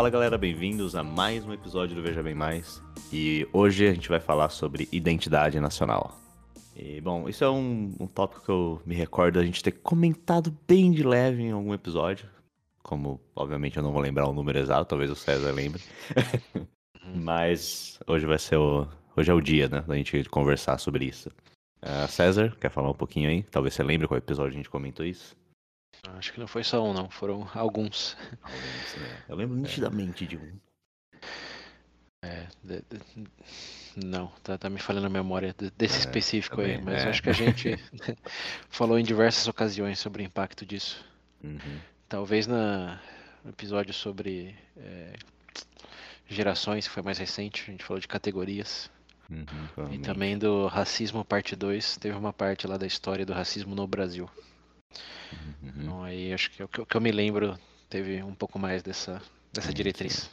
Fala galera, bem-vindos a mais um episódio do Veja Bem Mais. E hoje a gente vai falar sobre identidade nacional. E bom, isso é um, um tópico que eu me recordo a gente ter comentado bem de leve em algum episódio. Como, obviamente, eu não vou lembrar o número exato, talvez o César lembre. Mas hoje vai ser o. Hoje é o dia, né? Da gente conversar sobre isso. Uh, César, quer falar um pouquinho aí? Talvez você lembre qual episódio a gente comentou isso. Acho que não foi só um, não. Foram alguns. Alguns, né? Eu lembro nitidamente de um. É, de, de, não, tá, tá, me falando a memória desse é, específico também, aí, mas é. acho que a gente falou em diversas ocasiões sobre o impacto disso. Uhum. Talvez na, no episódio sobre é, gerações, que foi mais recente, a gente falou de categorias. Uhum, e também do racismo parte 2, teve uma parte lá da história do racismo no Brasil. Uhum. Então aí acho que é o que eu me lembro teve um pouco mais dessa, dessa diretriz.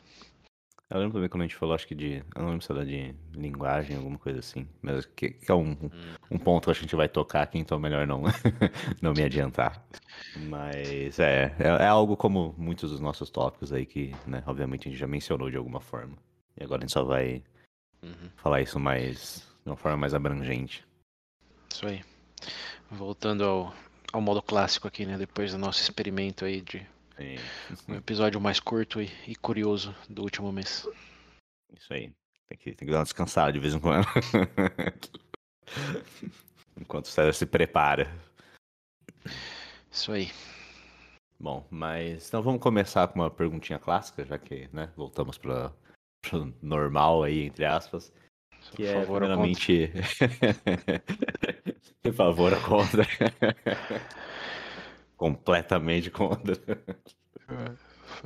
Eu lembro também quando a gente falou, acho que de. Eu não lembro se era de linguagem, alguma coisa assim. Mas que, que é um, hum. um ponto que a gente vai tocar aqui, então é melhor não, não me adiantar. Mas é, é, é, algo como muitos dos nossos tópicos aí que, né, obviamente a gente já mencionou de alguma forma. E agora a gente só vai uhum. falar isso mais. de uma forma mais abrangente. Isso aí. Voltando ao, ao modo clássico aqui, né? Depois do nosso experimento aí de Sim. um episódio mais curto e, e, curioso do último mês. Isso aí. Tem que, tem que dar uma descansada de vez em quando. Enquanto o César se prepara. Isso aí. Bom, mas então vamos começar com uma perguntinha clássica, já que, né, voltamos para o normal aí, entre aspas. Que é, favor, primeiramente... Favor, contra. Completamente contra.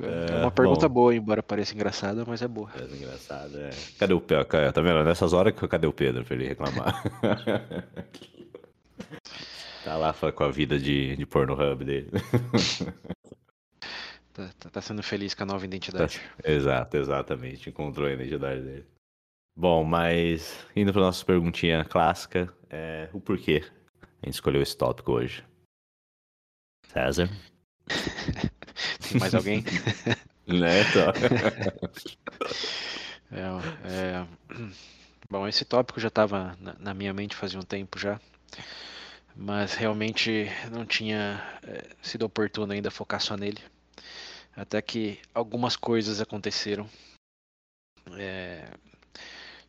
É uma pergunta bom, boa, embora pareça engraçada, mas é boa. É engraçada, é. Cadê o Pedro? Tá vendo? Nessas horas, cadê o Pedro pra ele reclamar? tá lá com a vida de, de hub dele. Tá, tá, tá, sendo feliz com a nova identidade. Tá, exato, exatamente. Encontrou a identidade dele. Bom, mas indo pra nossa perguntinha clássica, é, o porquê a gente escolheu esse tópico hoje? César? Tem mais alguém? né, então. é, é... Bom, esse tópico já estava na, na, minha mente fazia um tempo já, mas realmente não tinha é, sido oportuno ainda focar só nele. Até que algumas coisas aconteceram. É,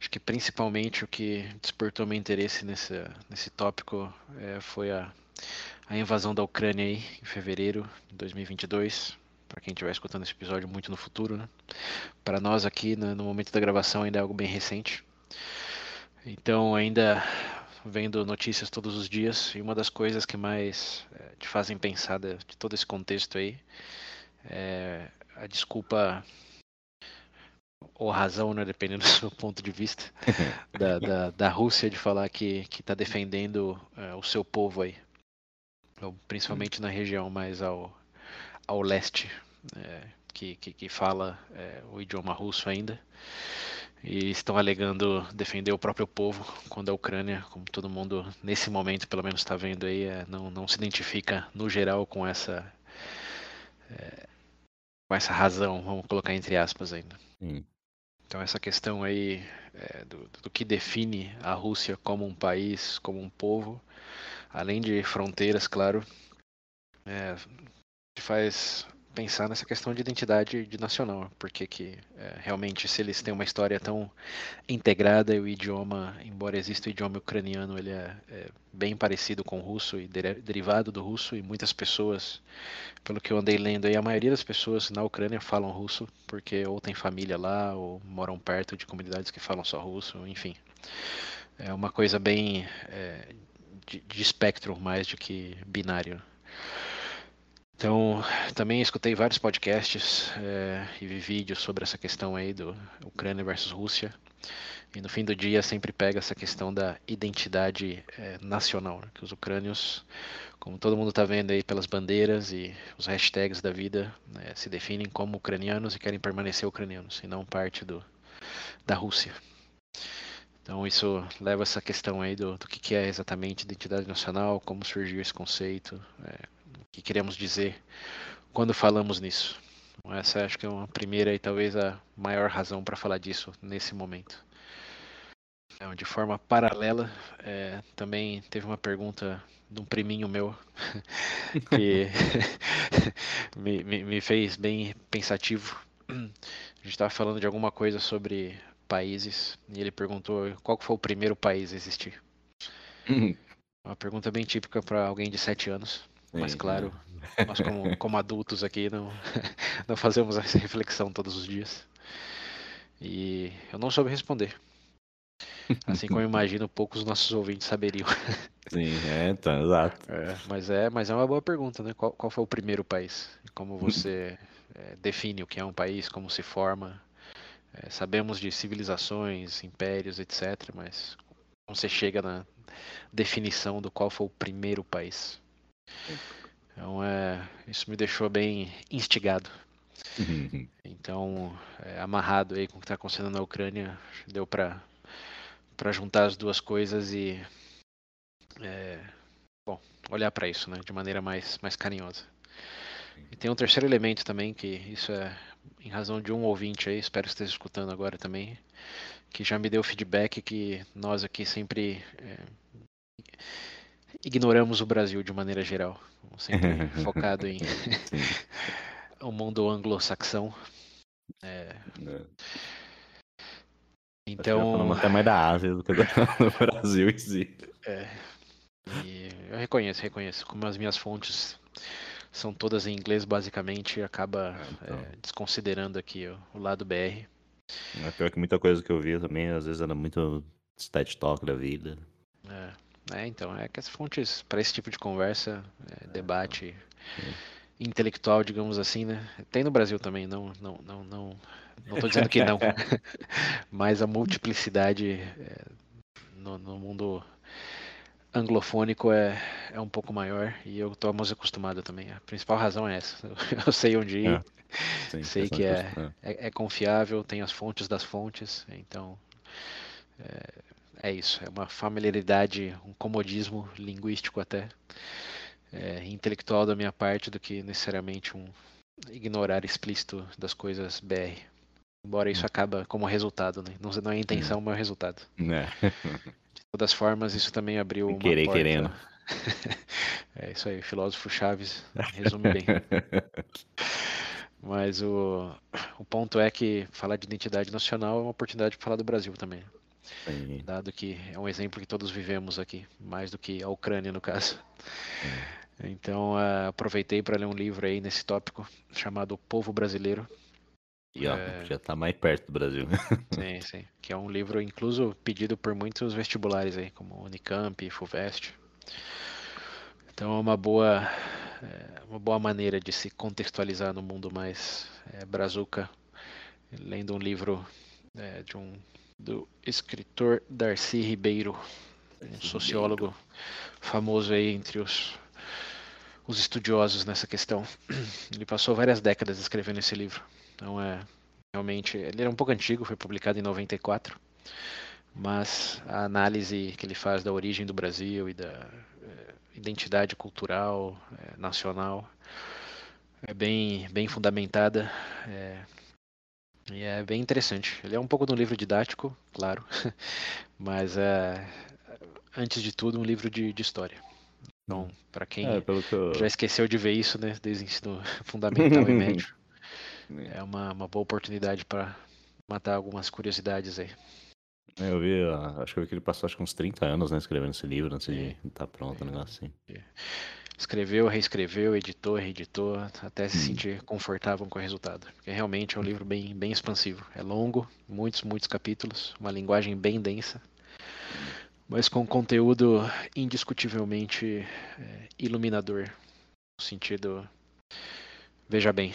acho que principalmente o que despertou meu interesse nesse, nesse tópico é, foi a, a invasão da Ucrânia aí, em fevereiro de 2022. Para quem estiver escutando esse episódio muito no futuro, né? Para nós aqui, no, no momento da gravação, ainda é algo bem recente. Então, ainda vendo notícias todos os dias, e uma das coisas que mais é, te fazem pensar de, de, todo esse contexto aí é a desculpa ou razão, né, dependendo do seu ponto de vista, da, da, da, Rússia de falar que está defendendo é, o seu povo aí principalmente na região mais ao, ao leste, é, que, que, que, fala é, o idioma russo ainda, e estão alegando defender o próprio povo, quando a Ucrânia, como todo mundo nesse momento pelo menos está vendo aí, é, não, não se identifica no geral com essa é, com essa razão, vamos colocar entre aspas ainda. Sim. Então essa questão aí é, do, do que define a Rússia como um país, como um povo, além de fronteiras, claro, é, faz pensar nessa questão de identidade de nacional, porque que é, realmente se eles têm uma história tão integrada e o idioma, embora exista o idioma ucraniano, ele é, é bem parecido com o russo e de, derivado do russo e muitas pessoas, pelo que eu andei lendo aí, a maioria das pessoas na Ucrânia falam russo porque ou tem família lá ou moram perto de comunidades que falam só russo, enfim. É uma coisa bem é, de, de espectro mais do que binário. Então, também escutei vários podcasts é, e vi vídeos sobre essa questão aí do Ucrânia versus Rússia. E no fim do dia sempre pega essa questão da identidade é, nacional, né? que os ucrânios, como todo mundo está vendo aí pelas bandeiras e os hashtags da vida, né, se definem como ucranianos e querem permanecer ucranianos e não parte do, da Rússia. Então isso leva essa questão aí do, do que, que é exatamente identidade nacional, como surgiu esse conceito, é, que queremos dizer quando falamos nisso. Essa acho que é uma primeira e talvez a maior razão para falar disso nesse momento. Então, de forma paralela, é, também teve uma pergunta de um priminho meu que me, me, me, fez bem pensativo. A gente estava falando de alguma coisa sobre países e ele perguntou qual foi o primeiro país a existir. Uhum. Uma pergunta bem típica para alguém de 7 anos. Mas claro, é. nós como, como adultos aqui não, não fazemos essa reflexão todos os dias. E eu não soube responder. Assim como eu imagino, poucos nossos ouvintes saberiam. Sim, é, tá, exato. É, mas, é, mas é uma boa pergunta, né? Qual, qual foi o primeiro país? Como você é, define o que é um país, como se forma? É, sabemos de civilizações, impérios, etc., mas como você chega na definição do qual foi o primeiro país? Então, é, isso me deixou bem instigado. Então, é, amarrado aí com o que está acontecendo na Ucrânia, deu para para juntar as duas coisas e é, bom, olhar para isso, né, de maneira mais mais carinhosa. E tem um terceiro elemento também que isso é em razão de um ouvinte aí, espero que esteja escutando agora também, que já me deu feedback que nós aqui sempre é, ignoramos o Brasil de maneira geral, sempre focado em o mundo anglo-saxão. É, é. Então. Até mais da Ásia do que do Brasil em si. É. E eu reconheço, reconheço. Como as minhas fontes são todas em inglês, basicamente, acaba é, então. é, desconsiderando aqui o, o, lado BR. É pior que muita coisa que eu via também, às vezes era muito stat talk da vida. É, é então, é que as fontes para esse tipo de conversa, é, debate intelectual, digamos assim, né? Tem no Brasil também, não, não, não, não, não estou dizendo que não, mas a multiplicidade é, no, no, mundo anglofônico é, é um pouco maior e eu estou mais acostumado também. A principal razão é essa. Eu sei onde ir, é. Sim, sei que é, é, é, confiável, tem as fontes das fontes, então é, é isso. É uma familiaridade, um comodismo linguístico até é, intelectual da minha parte do que necessariamente um ignorar explícito das coisas BR. Embora isso acaba como resultado, né? Não, não é a intenção, mas é o resultado. É. De todas as formas, isso também abriu uma Querer porta... querendo. é isso aí, filósofo Chaves resume bem. Mas o, o ponto é que falar de identidade nacional é uma oportunidade para falar do Brasil também. Sim. Dado que é um exemplo que todos vivemos aqui, mais do que a Ucrânia no caso. Então uh, aproveitei para ler um livro aí nesse tópico chamado O Povo Brasileiro. E ó, é... já está mais perto do Brasil. sim, sim. Que é um livro incluso pedido por muitos vestibulares aí, como Unicamp, Fuvest. Então é uma boa, é uma boa maneira de se contextualizar no mundo mais é, brazuca, lendo um livro é, de um do escritor Darcy Ribeiro, um sociólogo famoso aí entre os os estudiosos nessa questão. Ele passou várias décadas escrevendo esse livro. Então é realmente, ele era um pouco antigo, foi publicado em 94, mas a análise que ele faz da origem do Brasil e da é, identidade cultural é, nacional é bem bem fundamentada. É, e é bem interessante. Ele é um pouco de um livro didático, claro, mas é, antes de tudo um livro de, de história. Então, para quem é, eu... já esqueceu de ver isso, né, desde o ensino fundamental e médio, é uma, uma boa oportunidade para matar algumas curiosidades aí. É, eu vi, acho que eu vi que ele passou acho que uns 30 anos, né, escrevendo esse livro antes de estar tá pronto, um negócio assim. Escreveu, reescreveu, editou, reeditou, até se hum. sentir confortável com o resultado. Porque realmente é um livro bem, bem expansivo. É longo, muitos, muitos capítulos, uma linguagem bem densa mas com conteúdo indiscutivelmente é, iluminador. No sentido. Veja bem.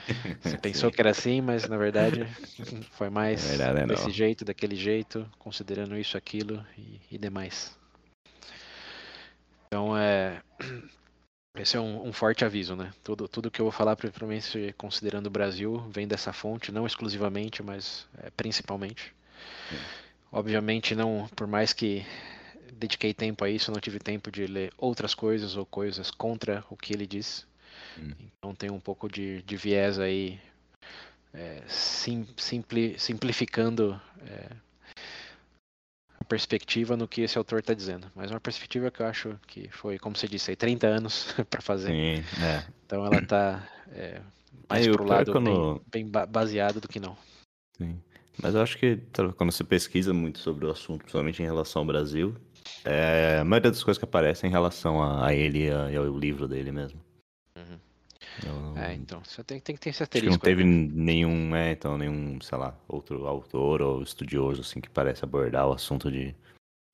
Você pensou que era assim, mas na verdade foi mais verdade, desse jeito, daquele jeito, considerando isso, aquilo e, e demais. Então é. Esse é um, um, forte aviso, né? Tudo, tudo que eu vou falar, principalmente considerando o Brasil, vem dessa fonte, não exclusivamente, mas é, principalmente. Obviamente não, por mais que dediquei tempo a isso, não tive tempo de ler outras coisas ou coisas contra o que ele diz. Hum. Então tem um pouco de, de viés aí, é, sim, simpli, simplificando é, perspectiva no que esse autor está dizendo. Mas uma perspectiva que eu acho que foi, como você disse, aí, 30 anos para fazer. Sim, é. Então ela está é, mais pro lado quando... bem, bem baseado do que não. Sim. Mas eu acho que quando você pesquisa muito sobre o assunto, principalmente em relação ao Brasil, é, a maioria das coisas que aparecem é em relação a, a ele e ao livro dele mesmo. Uhum. Eu, é, então, você tem, tem que ter que não teve né? nenhum, é, então, nenhum, sei lá, outro autor ou estudioso, assim, que parece abordar o assunto de...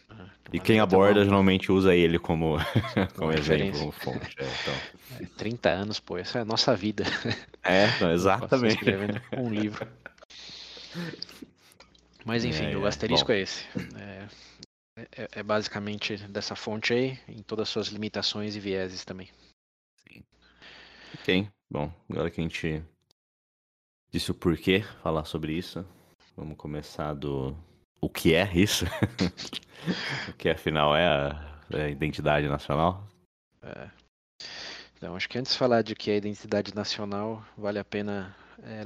Ah, e quem aborda bom. geralmente usa ele como, como exemplo, como fonte. É, então. 30 é, anos, pô, essa é a nossa vida. É, não, exatamente. um livro. Mas enfim, é, o asterisco é, é esse. É, é, é, basicamente dessa fonte aí, em todas as suas limitações e vieses também. Sim. Ok, bom, agora que a gente disse o porquê falar sobre isso, vamos começar do o que é isso. o que afinal é a, é a identidade nacional. É. Então, acho que antes de falar de que é a identidade nacional, vale a pena é,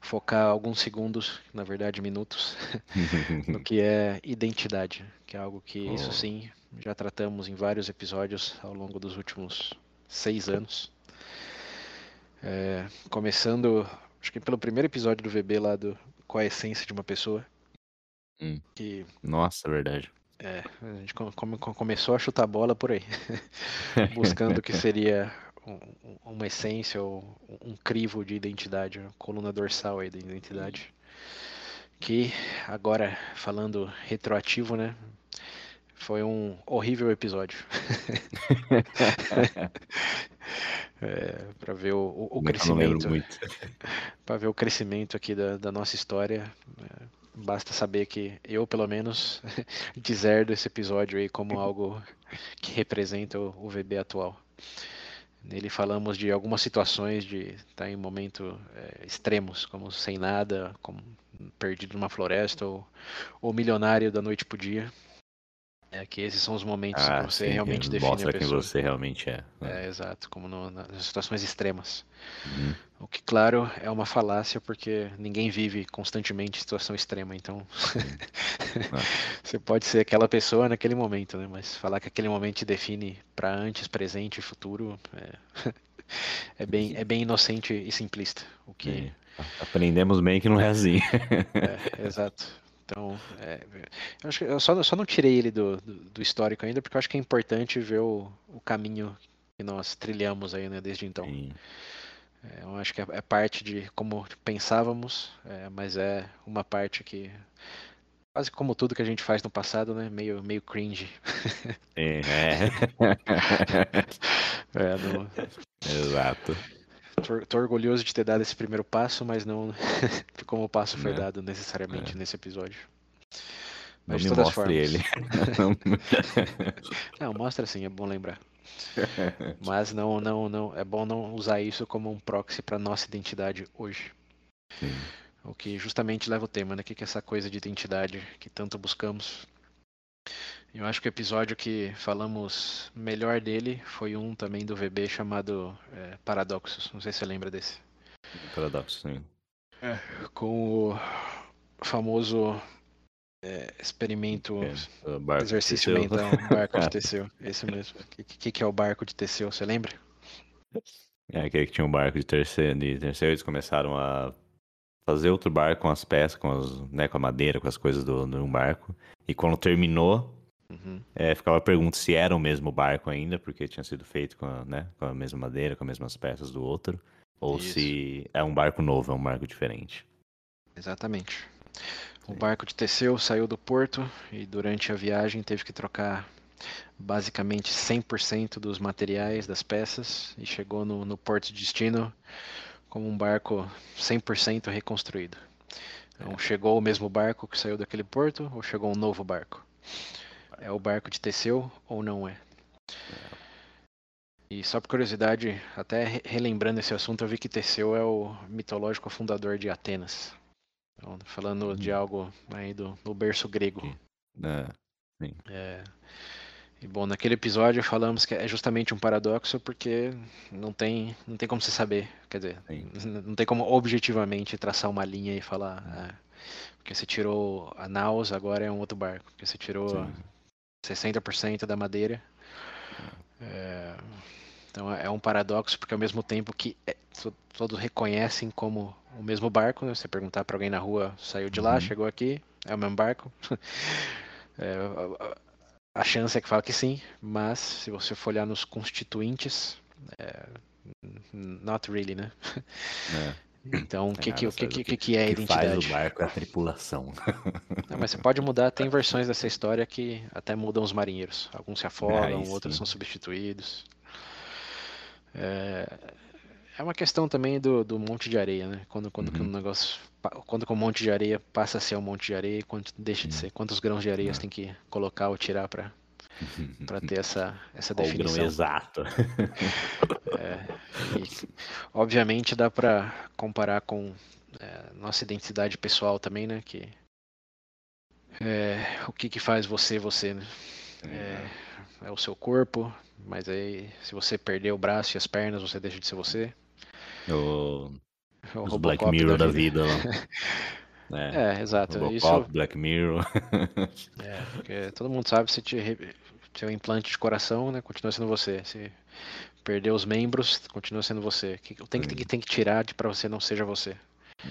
focar alguns segundos, na verdade minutos, no que é identidade, que é algo que, oh. isso sim, já tratamos em vários episódios ao longo dos últimos seis anos. É, começando, acho que pelo primeiro episódio do VB lá do Qual a Essência de uma Pessoa. Hum. Que, Nossa, verdade. É, a gente come, começou a chutar bola por aí, buscando o que seria uma essência ou um crivo de identidade, uma coluna dorsal aí da identidade. Que agora, falando retroativo, né? Foi um horrível episódio. é, para ver o, o, o crescimento. para ver o crescimento aqui da, da nossa história. É, basta saber que eu, pelo menos, deserdo esse episódio aí como algo que representa o, o VB atual. Nele falamos de algumas situações de estar tá em momentos é, extremos, como sem nada, como perdido numa floresta ou, ou milionário da noite pro dia. É que esses são os momentos ah, que você sim, realmente define mostra a pessoa. quem você realmente é. Né? É, exato, como no, nas situações extremas. Uhum. O que, claro, é uma falácia porque ninguém vive constantemente em situação extrema, então ah. você pode ser aquela pessoa naquele momento, né? Mas falar que aquele momento te define para antes, presente e futuro é... é, bem, é bem inocente e simplista. O que... Aprendemos bem que não é assim. é, exato. Então, é, eu, acho que eu só, só não tirei ele do, do, do, histórico ainda, porque eu acho que é importante ver o, o caminho que nós trilhamos aí, né, desde então. É, eu acho que é, é, parte de como pensávamos, é, mas é uma parte que, quase como tudo que a gente faz no passado, né, meio, meio cringe. É. é. Exato. Tô, orgulhoso de ter dado esse primeiro passo, mas não como o passo foi é. dado necessariamente é. nesse episódio. Mas não de todas formas. ele. não, mostra sim, é bom lembrar. Mas não, não, não, é bom não usar isso como um proxy para nossa identidade hoje. Sim. O que justamente leva o tema, né? O que é essa coisa de identidade que tanto buscamos? Eu acho que o episódio que falamos melhor dele foi um também do VB chamado é, Paradoxos. Não sei se você lembra desse. Paradoxos, sim. É, com o famoso é, experimento, é, exercício mental, barco de Teseu. Esse mesmo. O que, que, é o barco de Teseu, você lembra? É, aquele que tinha um barco de Teseu, de Teseu eles começaram a fazer outro barco com as peças, com, as, né, com a madeira, com as coisas do, de um barco. E quando terminou, Uhum. É, ficava a pergunta se era o mesmo barco ainda, porque tinha sido feito com a, né, com a mesma madeira, com as mesmas peças do outro, ou Isso. se é um barco novo, é um barco diferente. Exatamente. O barco de Teseu saiu do porto e durante a viagem teve que trocar basicamente 100% dos materiais, das peças, e chegou no, no porto de destino como um barco 100% reconstruído. Então, é. chegou o mesmo barco que saiu daquele porto ou chegou um novo barco? É o barco de Teseu ou não é? E só por curiosidade, até relembrando esse assunto, eu vi que Teseu é o mitológico fundador de Atenas. Então, falando de uhum. algo aí do, do berço grego. É, sim. É, E bom, naquele episódio falamos que é justamente um paradoxo porque não tem, não tem como se saber, quer dizer, Sim. não tem como objetivamente traçar uma linha e falar, ah, porque você tirou a naus, agora é um outro barco, porque você tirou Sim. 60% da madeira. É, então é um paradoxo porque ao mesmo tempo que é, todos reconhecem como o mesmo barco, né? você perguntar para alguém na rua, saiu de lá, uhum. chegou aqui, é o mesmo barco. é, a chance é que fala que sim, mas se você for olhar nos constituintes, é, not really, né? É. Então, o que, que, que, que, que, é a identidade? Faz o barco é a tripulação. Não, mas você pode mudar, tem versões dessa história que até mudam os marinheiros. Alguns se afogam, é, outros são substituídos. É, é uma questão também do, do monte de areia, né? Quando, quando uhum. um negócio. Quando o monte de areia passa a ser um monte de areia, quando deixa de ser. Quantos grãos de areia você tem que colocar ou tirar para para ter essa, essa definição. Grão exato. É, e, obviamente dá para comparar com é, nossa identidade pessoal também, né? Que é, o que, que faz você você, né? É, é o seu corpo, mas aí se você perder o braço e as pernas, você deixa de ser você. O, o os Black Mirror da vida, da vida É, é exato. Robocop, Isso... Black Mirror. é, porque todo mundo sabe se te seu implante de coração, né, continua sendo você. Se perder os membros, continua sendo você. Tem que, tem que, tem que tirar para você não seja você. Hum.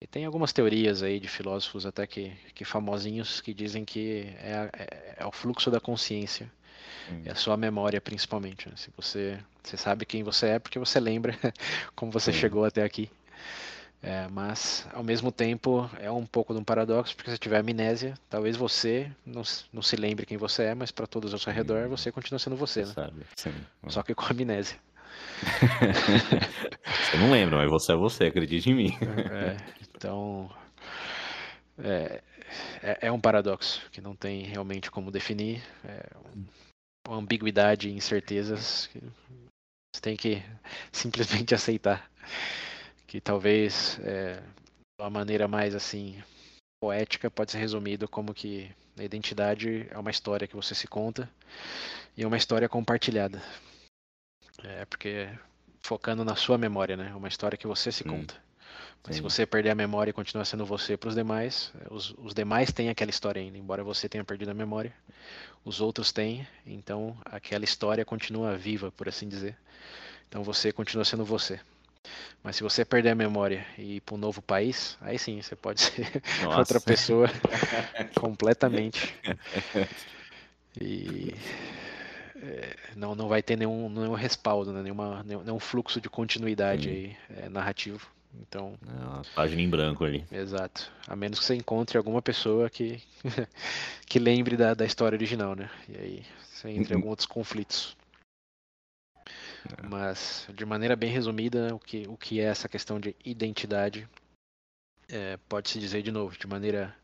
E tem algumas teorias aí de filósofos até que, que famosinhos que dizem que é, é, é o fluxo da consciência. Hum. É a sua memória, principalmente. Né? Se você, você sabe quem você é, porque você lembra como você Sim. chegou até aqui. É, mas, ao mesmo tempo, é um pouco de um paradoxo, porque se tiver amnésia, talvez você não, não se lembre quem você é, mas para todos ao seu redor, você continua sendo você, né? Sabe, sim. Só que com amnésia. você não lembra, mas você é você, acredite em mim. É, então, é, é, é, um paradoxo que não tem realmente como definir. É uma ambiguidade e incertezas que você tem que simplesmente aceitar que talvez é, de uma maneira mais assim poética pode ser resumido como que a identidade é uma história que você se conta e é uma história compartilhada. É porque focando na sua memória, né? Uma história que você se hum. conta. Mas Sim. se você perder a memória e continuar sendo você para os demais, os, os demais têm aquela história ainda, embora você tenha perdido a memória, os outros têm, então aquela história continua viva, por assim dizer. Então você continua sendo você. Mas se você perder a memória e ir para um novo país, aí sim você pode ser Nossa. outra pessoa completamente. E é, não, não vai ter nenhum, nenhum respaldo, né? Nenhuma, nenhum fluxo de continuidade aí, é, narrativo. Então. É uma página em branco ali. Exato. A menos que você encontre alguma pessoa que, que lembre da, da história original, né? E aí você entra em alguns outros conflitos. É. Mas, de maneira bem resumida, o que, o que é essa questão de identidade é, pode-se dizer de novo, de maneira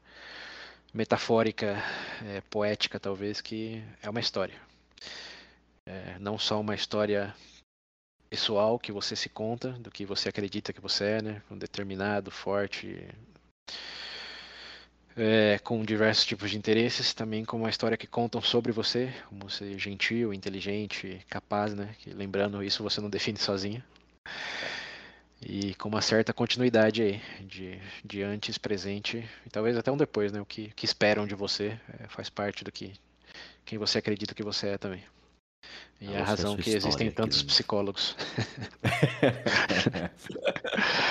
metafórica, é, poética talvez, que é uma história. É, não só uma história pessoal que você se conta, do que você acredita que você é, né? Um determinado, forte, é, com diversos tipos de interesses, também com uma história que contam sobre você, como ser gentil, inteligente, capaz, né? Que, lembrando, isso você não define sozinho. E com uma certa continuidade aí, de, de antes, presente e talvez até um depois, né? O que, que esperam de você é, faz parte do que quem você acredita que você é também. E é a razão que existem tantos psicólogos.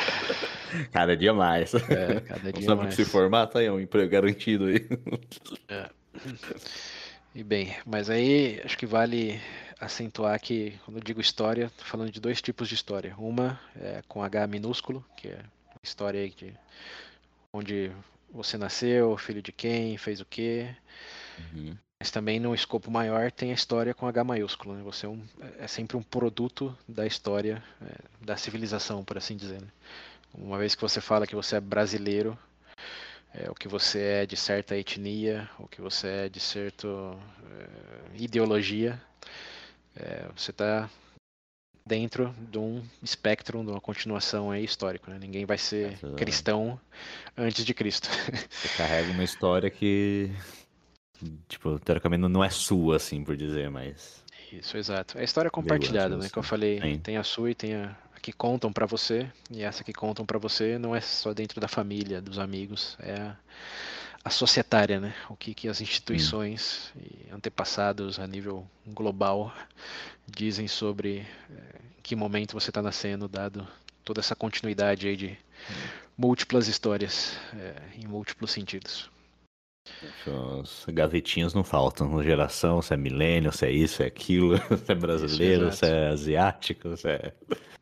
Cada dia mais. É, cada dia Sabe mais. que se formar, tá aí, é um emprego garantido aí. É. E bem, mas aí acho que vale acentuar que, quando eu digo história, tô falando de dois tipos de história. Uma é com H minúsculo, que é história aí de onde você nasceu, filho de quem, fez o quê. Uhum. Mas também no escopo maior tem a história com H maiúsculo. Né? Você é, um, é, sempre um produto da história, é, da civilização, por assim dizer. Né? Uma vez que você fala que você é brasileiro, é, o que você é de certa etnia, o que você é de certa é, ideologia, é, você está dentro de um espectro, de uma continuação aí histórico. Né? Ninguém vai ser cristão antes de Cristo. Você carrega uma história que tipo, teoricamente não é sua, assim, por dizer, mas. Isso, exato. É a história compartilhada, né? Que eu falei, Sim. tem a sua e tem a que contam para você, e essa que contam para você não é só dentro da família, dos amigos, é a, a societária, né? O que, que as instituições hum. e antepassados a nível global dizem sobre é, em que momento você está nascendo, dado toda essa continuidade aí de hum. múltiplas histórias é, em múltiplos sentidos. Os gavetinhos não faltam, geração, se é milênio, se é isso, se é aquilo, se é brasileiro, isso, se é asiático, se é...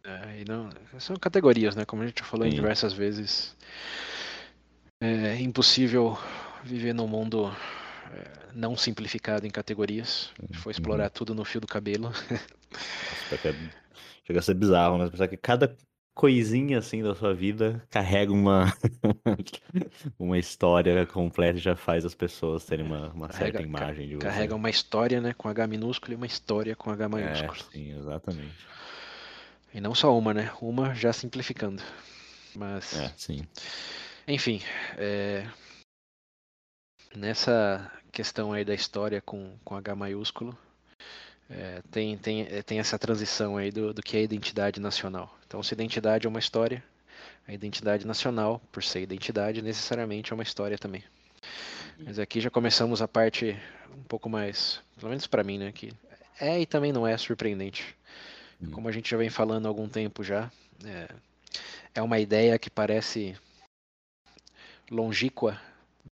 é não, são categorias, né? Como a gente falou Sim. em diversas vezes. É impossível viver num mundo é, não simplificado em categorias. Foi uhum. explorar uhum. tudo no fio do cabelo. Nossa, chega a ser bizarro, né? Pensar que cada coisinha assim da sua vida carrega uma uma história completa e já faz as pessoas terem uma, uma carrega, certa imagem de você. Carrega uma história, né, com H minúsculo e uma história com H maiúsculo. É, sim, exatamente. E não só uma, né? Uma já simplificando. Mas. É, sim. Enfim, é... nessa questão aí da história com, com H maiúsculo, é, tem, tem, é, tem essa transição aí do, do que é identidade nacional. Então, se identidade é uma história, a identidade nacional, por ser identidade, necessariamente é uma história também. Mas aqui já começamos a parte um pouco mais, pelo menos para mim, né, que é e também não é surpreendente. Hum. Como a gente já vem falando há algum tempo já, é, é uma ideia que parece longínqua,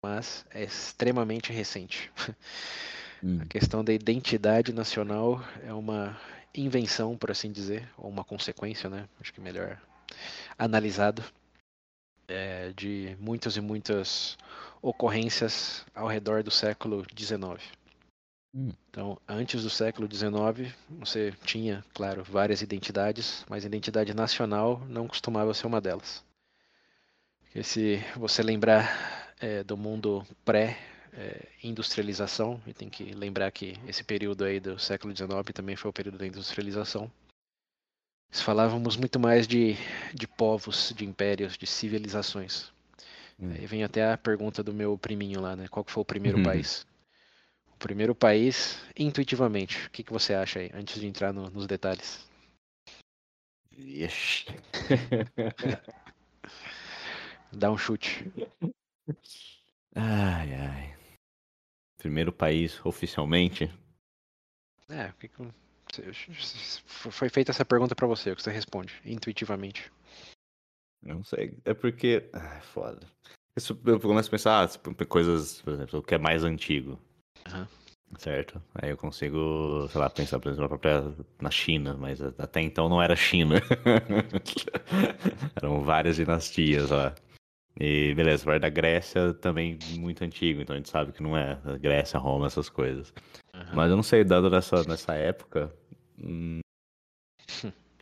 mas é extremamente recente. Hum. A questão da identidade nacional é uma invenção, por assim dizer, ou uma consequência, né? Acho que melhor analisado, é, de muitas e muitas ocorrências ao redor do século XIX. Hum. Então, antes do século XIX, você tinha, claro, várias identidades, mas a identidade nacional não costumava ser uma delas. Porque se você lembrar é, do mundo pré é, industrialização, e tem que lembrar que esse período aí do século XIX também foi o período da industrialização. Falávamos muito mais de, de povos, de impérios, de civilizações. Hum. Aí vem até a pergunta do meu priminho lá, né? Qual foi o primeiro uhum. país? O primeiro país, intuitivamente, o que, que você acha aí, antes de entrar no, nos detalhes? Ixi. Dá um chute. Ai, ai. Primeiro país oficialmente? É, foi feita essa pergunta para você, o que você responde, intuitivamente. Não sei, é porque. Ah, é foda. Isso, eu começo a pensar, ah, coisas, por exemplo, o que é mais antigo. Uhum. Certo? Aí eu consigo, sei lá, pensar, por exemplo, na própria na China, mas até então não era China. Eram várias dinastias lá. E beleza, vai da Grécia também muito antigo, então a gente sabe que não é Grécia, Roma, essas coisas. Uhum. Mas eu não sei, dado nessa, nessa época. Hum...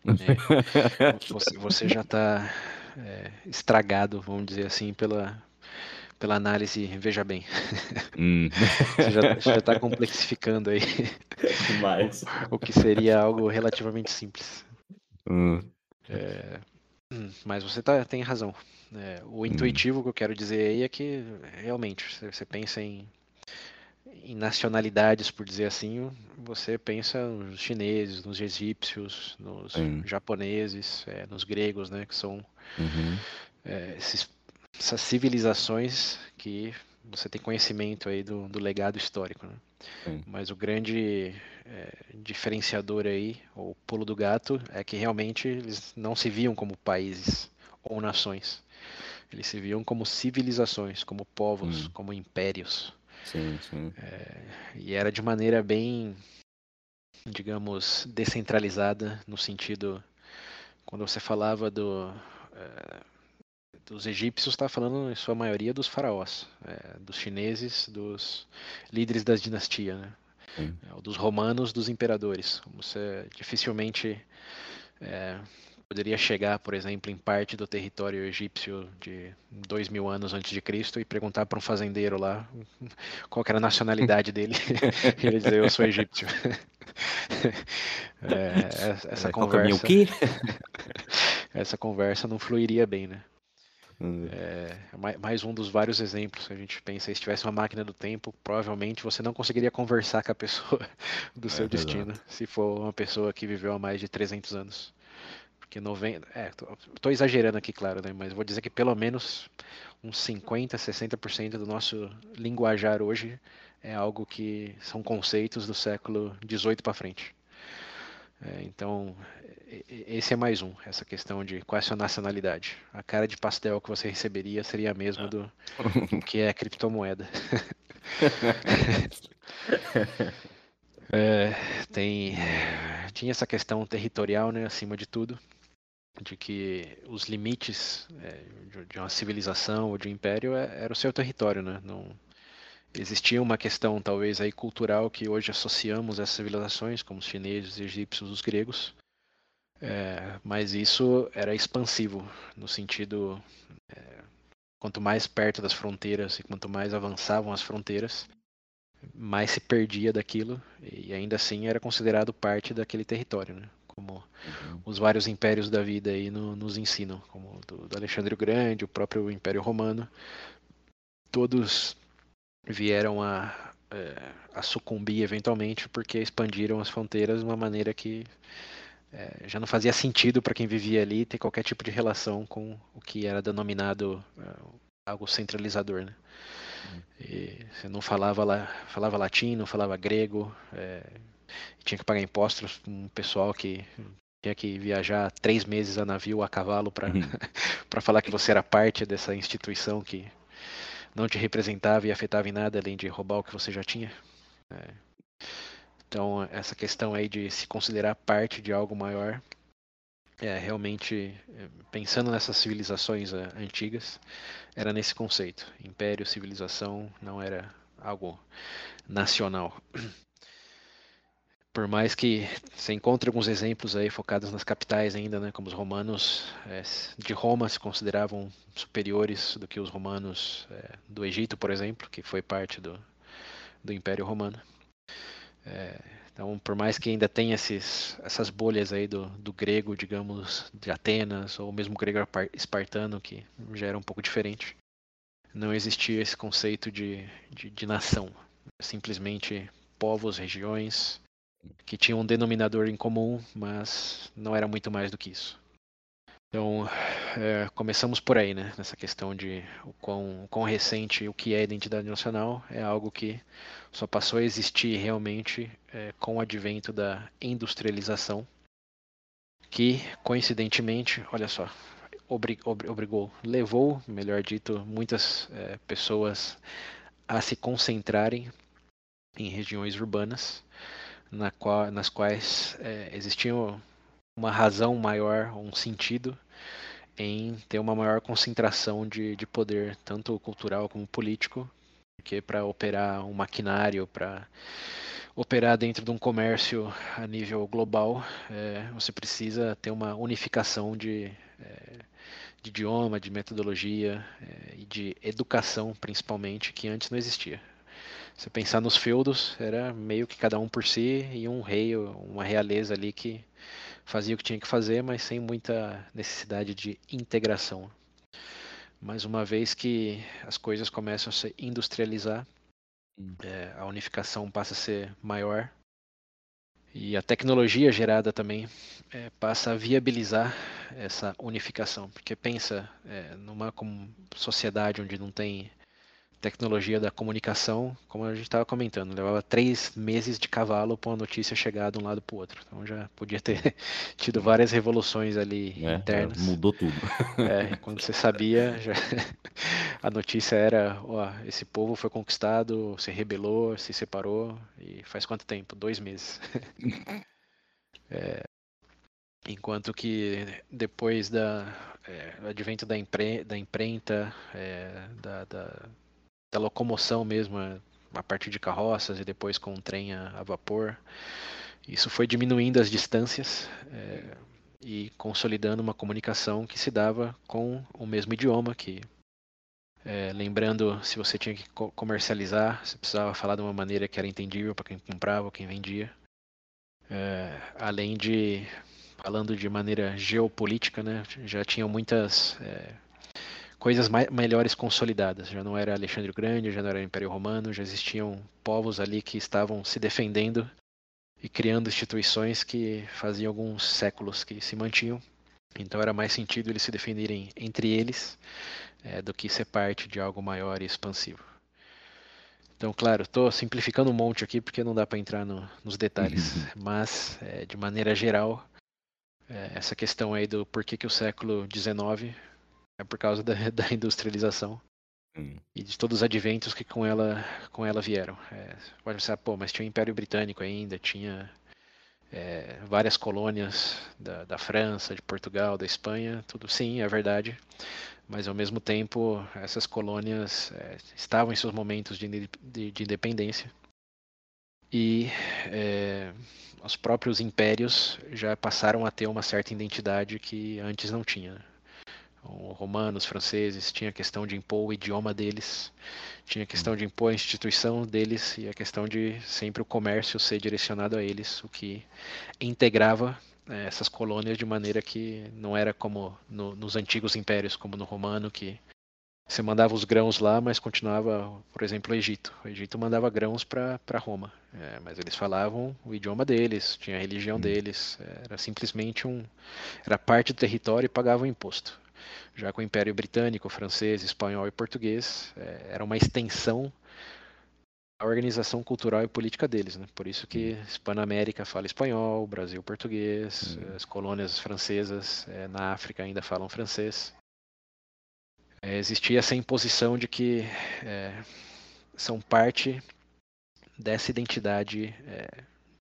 É, você, você, já está é, estragado, vamos dizer assim, pela, pela análise, veja bem. Hum. Você já está complexificando aí. Demais. O que seria algo relativamente simples. Hum. É, mas você tá, tem razão. É, o intuitivo hum. que eu quero dizer aí é que realmente você pensa em, em nacionalidades, por dizer assim, você pensa nos chineses, nos egípcios, nos hum. japoneses, é, nos gregos, né, que são uhum. é, esses, essas civilizações que você tem conhecimento aí do, do legado histórico. Né? Mas o grande é, diferenciador aí, o pulo do gato, é que realmente eles não se viam como países ou nações. Eles se viam como civilizações, como povos, hum. como impérios. Sim, sim. É, e era de maneira bem, digamos, descentralizada, no sentido, quando você falava do, é, dos egípcios, está falando em sua maioria dos faraós, é, dos chineses, dos líderes das dinastias, né? É, dos romanos, dos imperadores. Você dificilmente é, poderia chegar, por exemplo, em parte do território egípcio de dois mil anos antes de Cristo e perguntar para um fazendeiro lá qual era a nacionalidade dele. e ele dizer, eu sou egípcio. é, essa é, conversa. essa conversa não fluiria bem, né? É, mais um dos vários exemplos que a gente pensa. Se tivesse uma máquina do tempo, provavelmente você não conseguiria conversar com a pessoa do seu é, destino, exato. se for uma pessoa que viveu há mais de 300 anos. Porque 90. É, tô, tô exagerando aqui, claro, né? Mas vou dizer que pelo menos uns 50%, 60% do nosso linguajar hoje é algo que são conceitos do século XVIII para frente. É, então, esse é mais um, essa questão de qual é a sua nacionalidade. A cara de pastel que você receberia seria a mesma ah. do, do que é criptomoeda. é, tem, tinha essa questão territorial, né, acima de tudo, de que os limites é, de uma civilização ou de um império é, era o seu território, né? Não, existia uma questão talvez aí cultural que hoje associamos às civilizações, como os chineses, os egípcios, os gregos, é, mas isso era expansivo no sentido é, quanto mais perto das fronteiras e quanto mais avançavam as fronteiras, mais se perdia daquilo e ainda assim era considerado parte daquele território, né? Como uhum. os vários impérios da vida aí no, nos ensinam, como do, do Alexandre o Grande, o próprio Império Romano, todos vieram a, é, a sucumbir eventualmente porque expandiram as fronteiras de uma maneira que é, já não fazia sentido para quem vivia ali ter qualquer tipo de relação com o que era denominado é, algo centralizador, né? E você não falava lá, falava latim, não falava grego, é, tinha que pagar impostos um pessoal que tinha que viajar três meses a navio a cavalo para uhum. para falar que você era parte dessa instituição que não te representava e afetava em nada além de roubar o que você já tinha. É. Então, essa questão aí de se considerar parte de algo maior, é realmente, é, pensando nessas civilizações é, antigas, era nesse conceito. Império, civilização, não era algo nacional. Por mais que você encontre alguns exemplos aí focados nas capitais ainda, né, como os romanos é, de Roma se consideravam superiores do que os romanos é, do Egito, por exemplo, que foi parte do, do Império Romano. É, então, por mais que ainda tenha esses, essas bolhas aí do, do grego, digamos, de Atenas, ou mesmo grego espartano, que já era um pouco diferente, não existia esse conceito de, de, de nação. Simplesmente povos, regiões, que tinham um denominador em comum, mas não era muito mais do que isso. Então, é, começamos por aí, né? Nessa questão de o quão, o quão recente o que é identidade nacional é algo que só passou a existir realmente é, com o advento da industrialização, que, coincidentemente, olha só, obrig, ob, obrigou, levou, melhor dito, muitas é, pessoas a se concentrarem em regiões urbanas na qual, nas quais é, existia uma razão maior, um sentido em ter uma maior concentração de, de poder, tanto cultural como político, porque para operar um maquinário, para operar dentro de um comércio a nível global, é, você precisa ter uma unificação de, é, de idioma, de metodologia é, e de educação, principalmente, que antes não existia. Você pensar nos feudos, era meio que cada um por si e um rei, uma realeza ali que fazia o que tinha que fazer, mas sem muita necessidade de integração. Mas uma vez que as coisas começam a se industrializar, hum. é, a unificação passa a ser maior e a tecnologia gerada também é, passa a viabilizar essa unificação. Porque pensa é, numa sociedade onde não tem tecnologia da comunicação, como a gente estava comentando, levava três meses de cavalo para uma notícia chegar de um lado para o outro. Então já podia ter tido várias revoluções ali é, internas. Mudou tudo. É, quando você sabia, já... a notícia era: ó, esse povo foi conquistado, se rebelou, se separou, e faz quanto tempo? Dois meses. é, enquanto que depois da é, advento da, impre, da imprenta, é, da, da da locomoção mesmo, é, a partir de carroças e depois com um trem a, a vapor. Isso foi diminuindo as distâncias é, e consolidando uma comunicação que se dava com o mesmo idioma, que é, lembrando, se você tinha que comercializar, você precisava falar de uma maneira que era entendível para quem comprava quem vendia. É, além de, falando de maneira geopolítica, né, já tinham muitas é, coisas mais, melhores consolidadas. Já não era Alexandre o Grande, já não era Império Romano, já existiam povos ali que estavam se defendendo e criando instituições que faziam alguns séculos que se mantinham. Então era mais sentido eles se defenderem entre eles é, do que ser parte de algo maior e expansivo. Então, claro, estou simplificando um monte aqui porque não dá para entrar no, nos detalhes, mas é, de maneira geral, é, essa questão aí do porquê que o século XIX é por causa da, da industrialização hum. e de todos os adventos que com ela, com ela vieram. É, pode pensar, pô, mas tinha o Império Britânico ainda, tinha é, várias colônias da, da França, de Portugal, da Espanha, tudo sim, é verdade mas ao mesmo tempo essas colônias é, estavam em seus momentos de, de, de independência e é, os próprios impérios já passaram a ter uma certa identidade que antes não tinha. Os romanos, franceses, tinha a questão de impor o idioma deles, tinha a questão de impor a instituição deles e a questão de sempre o comércio ser direcionado a eles, o que integrava é, essas colônias de maneira que não era como no, nos antigos impérios, como no romano, que você mandava os grãos lá, mas continuava, por exemplo, o Egito. O Egito mandava grãos para Roma, é, mas eles falavam o idioma deles, tinha a religião hum. deles, era simplesmente um. Era parte do território e pagava o imposto. Já com o Império Britânico, francês, espanhol e português, é, era uma extensão a organização cultural e política deles, né? Por isso que hum. Hispanoamérica fala espanhol, Brasil português, uhum. as colônias francesas é, na África ainda falam francês. É, existia essa imposição de que é, são parte dessa identidade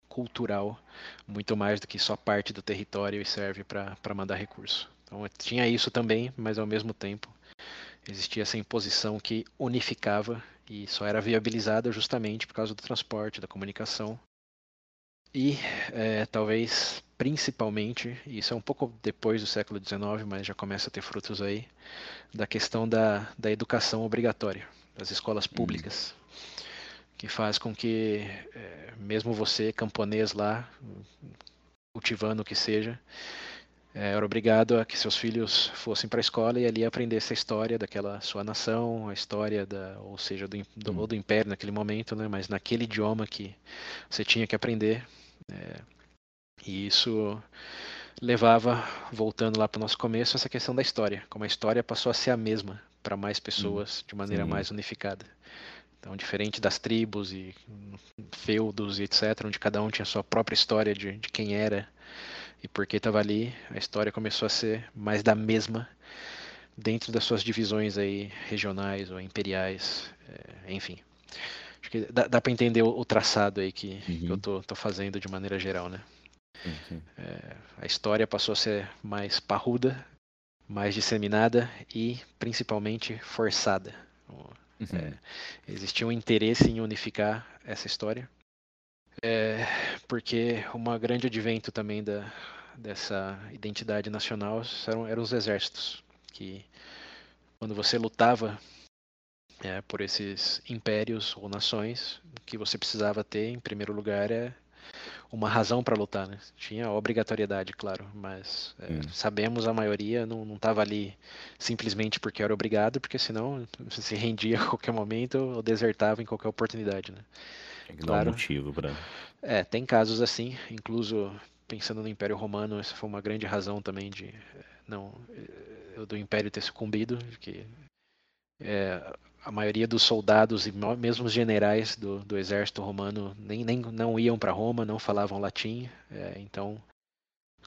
cultural, muito mais do que só parte do território e serve para mandar recurso. Então tinha isso também, mas ao mesmo tempo existia essa imposição que unificava e só era viabilizada justamente por causa do transporte, da comunicação. E é, talvez principalmente, isso é um pouco depois do século XIX, mas já começa a ter frutos aí, da questão da, da educação obrigatória, das escolas uhum. públicas, uhum. que faz com que, é, mesmo você, camponês lá, cultivando o que seja, era obrigado a que seus filhos fossem para a escola e ali aprendessem a história daquela sua nação, a história da, ou seja, do, do, hum. do império naquele momento, né? Mas naquele idioma que você tinha que aprender. É, e isso levava, voltando lá para o nosso começo, essa questão da história, como a história passou a ser a mesma para mais pessoas hum. de maneira Sim. mais unificada. Então, diferente das tribos e feudos e etc., onde cada um tinha sua própria história de, de quem era e porque estava ali, a história começou a ser mais da mesma dentro das suas divisões aí regionais ou imperiais, é, enfim. Acho que dá, dá para entender o, o, traçado aí que, uhum. que eu tô, tô, fazendo de maneira geral, né? Uhum. É, a história passou a ser mais parruda, mais disseminada e principalmente forçada. Uhum. É, existia um interesse em unificar essa história é, porque uma grande advento também da, dessa identidade nacional eram, eram os exércitos, que quando você lutava é, por esses impérios ou nações, o que você precisava ter, em primeiro lugar, é uma razão para lutar, né? Tinha obrigatoriedade, claro, mas é, hum. sabemos a maioria não estava ali simplesmente porque era obrigado, porque senão se rendia a qualquer momento ou desertava em qualquer oportunidade, né? Tem que claro. dar um motivo para. É, tem casos assim, incluso pensando no Império Romano, essa foi uma grande razão também de não eh, do Império ter sucumbido, que é, a maioria dos soldados e mesmo os generais do, do exército romano nem, nem não iam para Roma, não falavam latim, é, então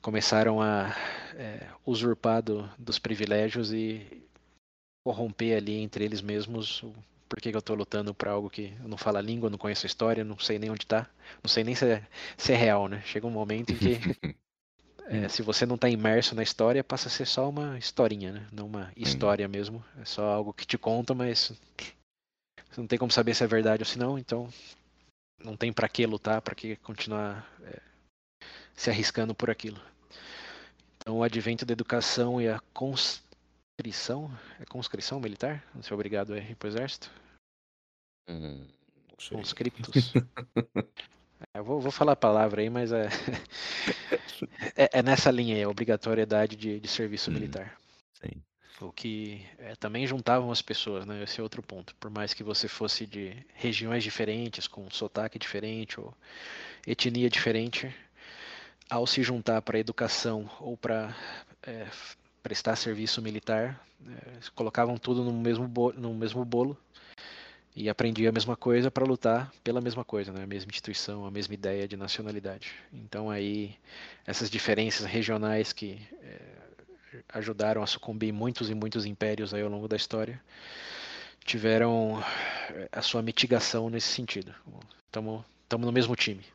começaram a é, usurpar do, dos privilégios e corromper ali entre eles mesmos por que, que eu estou lutando para algo que eu não falo a língua, não conheço a história, não sei nem onde está, não sei nem se é, se é real, né? Chega um momento em que é, se você não está imerso na história, passa a ser só uma historinha, né? Não uma história mesmo. É só algo que te conta, mas você não tem como saber se é verdade ou se não, então não tem para que lutar, para que continuar é, se arriscando por aquilo. Então, o advento da educação e a conscrição, é conscrição militar? Não ser obrigado a ir para o exército? Hum, Conscriptos. é, vou, vou, falar a palavra aí, mas é, é, é, nessa linha aí, a obrigatoriedade de, de serviço hum, militar. Sim. o que é, também juntavam as pessoas, né? Esse é outro ponto. Por mais que você fosse de regiões diferentes, com sotaque diferente ou etnia diferente, ao se juntar para educação ou para é, prestar serviço militar, é, colocavam tudo no mesmo, no mesmo bolo e aprendia a mesma coisa para lutar pela mesma coisa, né? a mesma instituição, a mesma ideia de nacionalidade. Então aí essas diferenças regionais que é, ajudaram a sucumbir muitos e muitos impérios aí ao longo da história, tiveram eh, a sua mitigação nesse sentido. Estamos no mesmo time,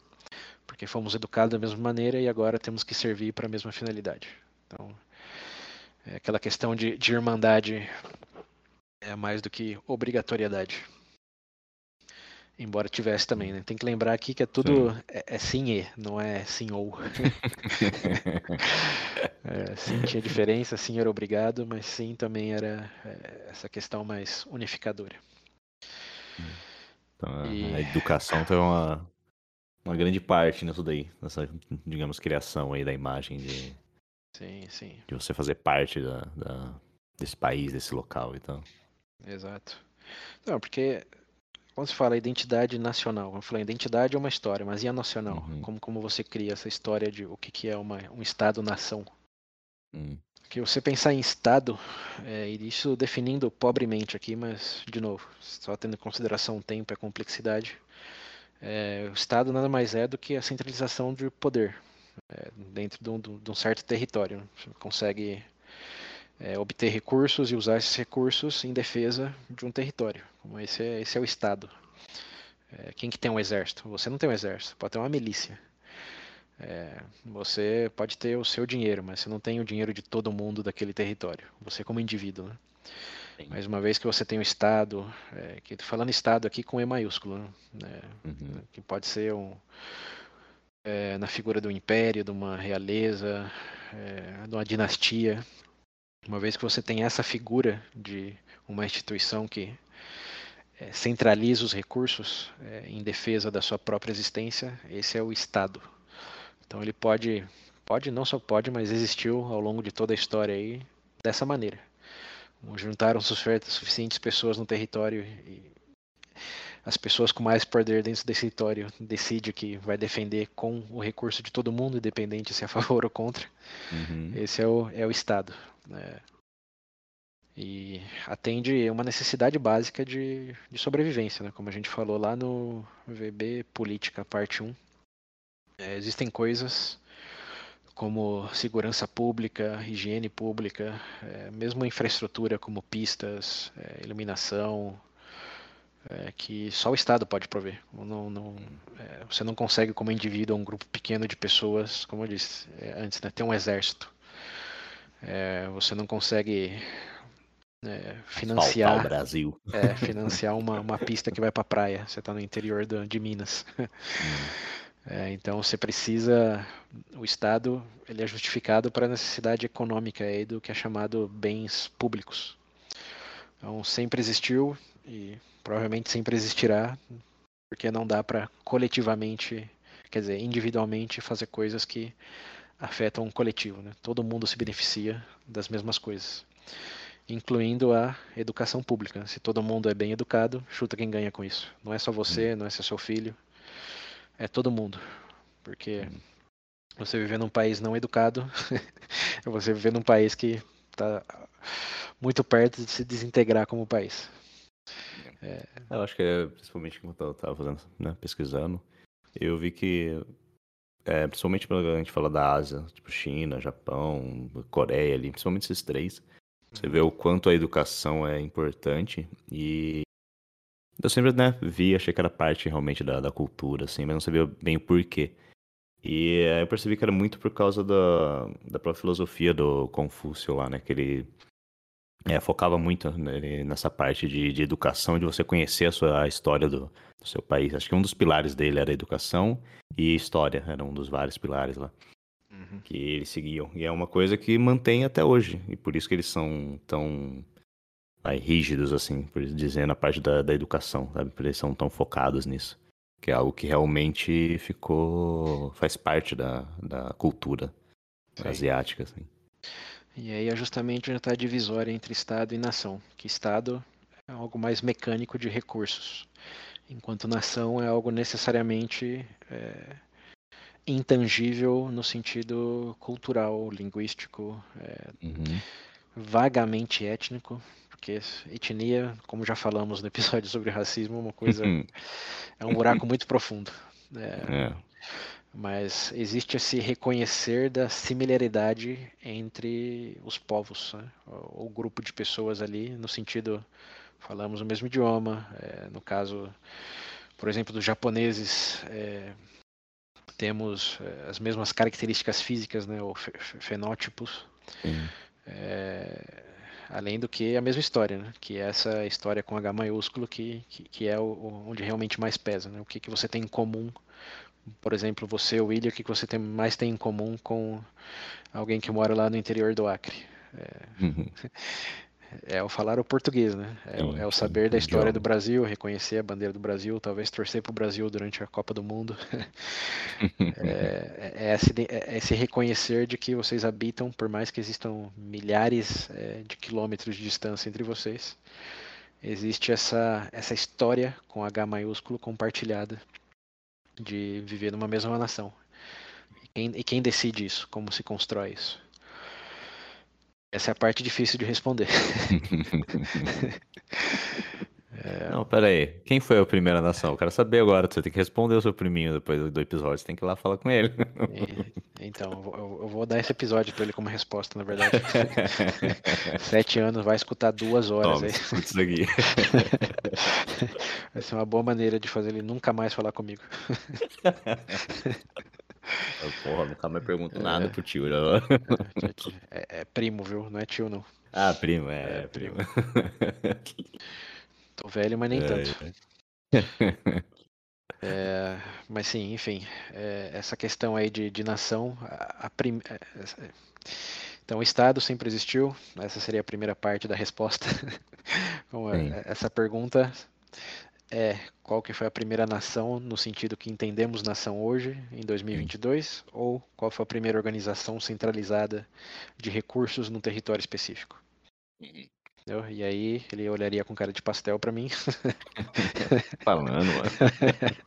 porque fomos educados da mesma maneira e agora temos que servir para a mesma finalidade. Então, é aquela questão de, de irmandade é mais do que obrigatoriedade. Embora tivesse também, né? Tem que lembrar aqui que é tudo sim. É, é sim e, não é sim ou. é, sim tinha diferença, sim era obrigado, mas sim também era é, essa questão mais unificadora. Então, e... a educação tem uma, uma grande parte nisso daí, nessa, digamos, criação aí da imagem de, sim, sim. de você fazer parte da, da desse país, desse local e tal. Exato. Não, porque quando se fala identidade nacional, eu falei, identidade é uma história, mas e a nacional? Uhum. Como, como você cria essa história de o que, que é uma, um Estado-nação? Uhum. Que você pensar em Estado, é, isso definindo pobremente aqui, mas, de novo, só tendo em consideração o tempo e a complexidade, é, o Estado nada mais é do que a centralização de poder é, dentro de um, de um, certo território. Você consegue é, obter recursos e usar esses recursos em defesa de um território. Como esse é, esse é o Estado. É, quem que tem um exército? Você não tem um exército, pode ter uma milícia. É, você pode ter o seu dinheiro, mas você não tem o dinheiro de todo mundo daquele território. Você como indivíduo, né? Mas uma vez que você tem o Estado, é, que falando Estado aqui com E maiúsculo, né? Uhum. que pode ser um, é, na figura do império, de uma realeza, é, de uma dinastia, uma vez que você tem essa figura de uma instituição que é, centraliza os recursos é, em defesa da sua própria existência, esse é o Estado. Então ele pode, pode não só pode, mas existiu ao longo de toda a história aí dessa maneira. Juntaram suficientes pessoas no território e as pessoas com mais poder dentro desse território decide que vai defender com o recurso de todo mundo, independente se é a favor ou contra. Uhum. Esse é o, é o Estado. Né? E atende uma necessidade básica de, de sobrevivência, né? como a gente falou lá no VB Política, parte 1. É, existem coisas como segurança pública, higiene pública, é, mesmo infraestrutura como pistas, é, iluminação, é, que só o Estado pode prover. Não, não, é, você não consegue, como indivíduo, um grupo pequeno de pessoas, como eu disse é, antes, né, ter um exército. É, você não consegue é, financiar Brasil. É, financiar uma, uma pista que vai para a praia. Você está no interior do, de Minas. Hum. É, então você precisa, o Estado ele é justificado para a necessidade econômica aí do que é chamado bens públicos. Então sempre existiu e provavelmente sempre existirá, porque não dá para coletivamente, quer dizer, individualmente fazer coisas que afetam o coletivo. Né? Todo mundo se beneficia das mesmas coisas, incluindo a educação pública. Se todo mundo é bem educado, chuta quem ganha com isso. Não é só você, hum. não é só seu filho, é todo mundo. Porque hum. você viver num país não educado é você viver num país que está muito perto de se desintegrar como país. É... Eu acho que é, principalmente quando eu estava fazendo, né, pesquisando, eu vi que é, principalmente quando a gente fala da Ásia, tipo China, Japão, Coreia ali, principalmente esses três, você vê o quanto a educação é importante e eu sempre né, vi, achei que era parte realmente da, da cultura, assim, mas não sabia bem o porquê. E aí eu percebi que era muito por causa da, da própria filosofia do Confúcio lá, né? Que ele é, focava muito nessa parte de, de educação, de você conhecer a sua a história do, do, seu país. Acho que um dos pilares dele era educação e história, era um dos vários pilares lá uhum. que eles seguiam. E é uma coisa que mantém até hoje, e por isso que eles são tão vai, rígidos, assim, por dizer, na parte da, da educação, sabe? Por eles são tão focados nisso. Que é algo que realmente ficou. faz parte da, da cultura Sim. asiática, assim. E aí é justamente onde está a divisória entre Estado e nação, que Estado é algo mais mecânico de recursos, enquanto nação é algo necessariamente é, intangível no sentido cultural, linguístico, é, Uhum. vagamente étnico, porque etnia, como já falamos no episódio sobre racismo, é uma coisa é um buraco muito profundo. É, É. mas existe esse reconhecer da similaridade entre os povos, né? o, grupo de pessoas ali, no sentido, falamos o mesmo idioma, é, no caso, por exemplo, dos japoneses, é, temos é, as mesmas características físicas, né, ou fe- fe- fenótipos, é, além do que a mesma história, né, que é essa história com H maiúsculo que, que, que é o- onde realmente mais pesa, né, o que, que você tem em comum, por exemplo, você, William, o que, você tem, mais tem em comum com alguém que mora lá no interior do Acre? Uhum. É o falar o português, né? É, o- Sim, é o saber da história do. Brasil, reconhecer a bandeira do Brasil, talvez torcer para o Brasil durante a Copa do Mundo. É, é esse, de- é esse reconhecer de que vocês habitam, por mais que existam milhares é, de quilômetros de distância entre vocês, existe essa, essa história com H maiúsculo compartilhada de viver numa mesma nação. E quem, e quem decide isso? Como se constrói isso? Essa é a parte difícil de responder. Não, pera aí. Quem foi a primeira nação? Eu quero saber agora. Você tem que responder o seu priminho depois do episódio. Você tem que ir lá falar com ele. E- então, eu vou- eu, eu vou dar esse episódio para ele como resposta, na verdade. Sete anos, vai escutar duas horas Toma, aí. escuta isso aqui. Vai ser uma boa maneira de fazer ele nunca mais falar comigo. Porra, nunca mais pergunto nada É. pro tio. né? É, é primo, viu? Não é tio, não. Ah, primo, é, É, primo. Tô velho, mas nem É, tanto. É, mas sim, enfim, é, essa questão aí de, de nação, a, a prim- é, é, então o Estado sempre existiu, essa seria a primeira parte da resposta. Bom, é, essa pergunta é qual que foi a primeira nação no sentido que entendemos nação hoje, em 2022, ou qual foi a primeira organização centralizada de recursos num território específico? Entendeu? E aí ele olharia com cara de pastel para mim, Falando, mano.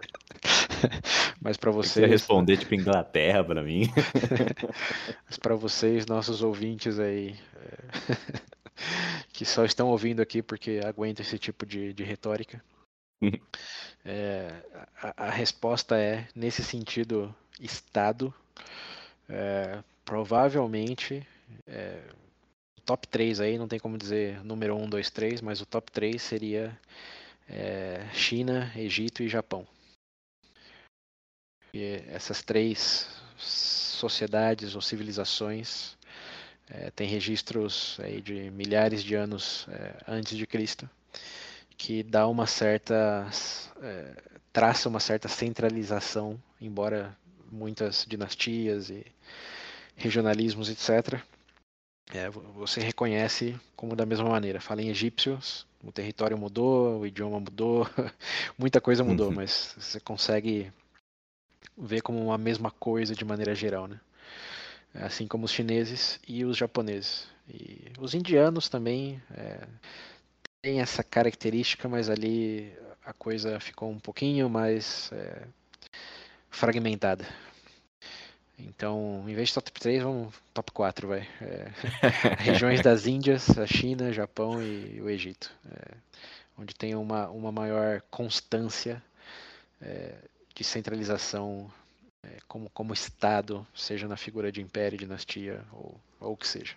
mas para Você vocês, responder tipo Inglaterra pra mim. Mas para vocês, nossos ouvintes aí, é, que só estão ouvindo aqui porque aguentam esse tipo de, de retórica, é, a, a resposta é, nesse sentido, Estado, é, provavelmente, é, top 3 aí, não tem como dizer número 1, 2, 3, mas o top 3 seria é, China, Egito e Japão. E essas três sociedades ou civilizações eh, têm registros aí de milhares de anos eh, antes de Cristo que dá uma certa eh, traça uma certa centralização embora muitas dinastias e regionalismos etc vo- você reconhece como da mesma maneira fala em egípcios o território mudou o idioma mudou muita coisa mudou Uhum. mas você consegue ver como uma mesma coisa de maneira geral, né? Assim como os chineses e os japoneses. E os indianos também é, têm essa característica, mas ali a coisa ficou um pouquinho mais é, fragmentada. Então, em vez de top 3, vamos top 4, vai. É, regiões das Índias, a China, Japão e o Egito. é, onde tem uma, uma maior constância é, de centralização é, como, como Estado, seja na figura de império, dinastia ou, ou o que seja.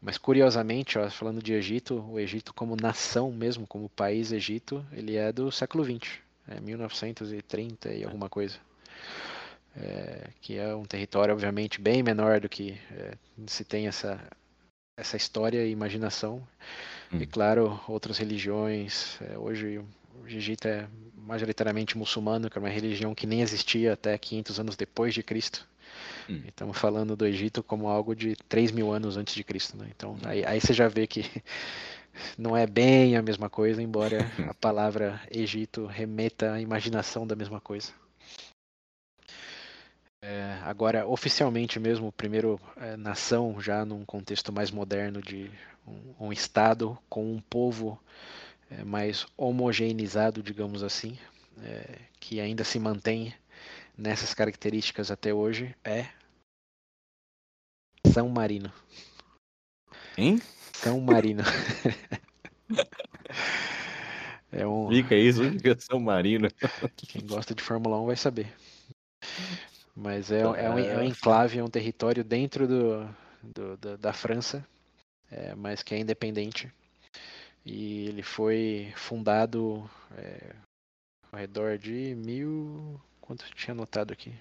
Mas curiosamente, ó, falando de Egito, o Egito como nação mesmo, como país Egito, ele é do século XX, é 1930 e alguma coisa. É, que é um território obviamente bem menor do que é, se tem essa, essa história e imaginação. Hum. E claro, outras religiões. é, hoje o Egito é majoritariamente muçulmano, que é uma religião que nem existia até 500 anos depois de Cristo. Hum. Estamos falando do Egito como algo de 3 mil anos antes de Cristo. Né? Então aí, aí você já vê que não é bem a mesma coisa, embora a palavra Egito remeta à imaginação da mesma coisa. É, agora, oficialmente mesmo, o primeiro é, nação, já num contexto mais moderno de um, um Estado com um povo é, mais homogeneizado, digamos assim, é, que ainda se mantém nessas características até hoje, é São Marino. Hein? São Marino. é um... Fica isso, fica São Marino. Quem gosta de Fórmula 1 vai saber. Mas é, é, um, é um enclave, é um território dentro do, do, do da França, é, mas que é independente. E ele foi fundado é, ao redor de mil. Quanto eu tinha anotado aqui?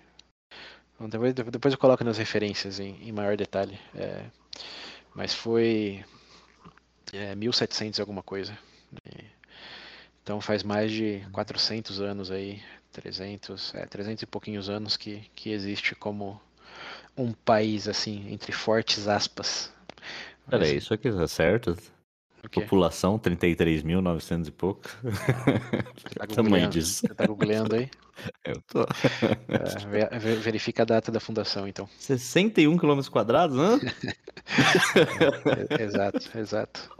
Então, depois, depois eu coloco nas referências em, em maior detalhe. É, mas foi é, 1700 alguma coisa. Então faz mais de 400 anos aí 300, é, 300 e pouquinhos anos que, que existe como um país, assim, entre fortes aspas. Peraí, isso aqui tá certo? População 33.900 e pouco. Você tá tamanho disso. Você tá googleando aí? Eu tô. É, verifica a data da fundação, então. 61 km quadrados, né? exato, exato.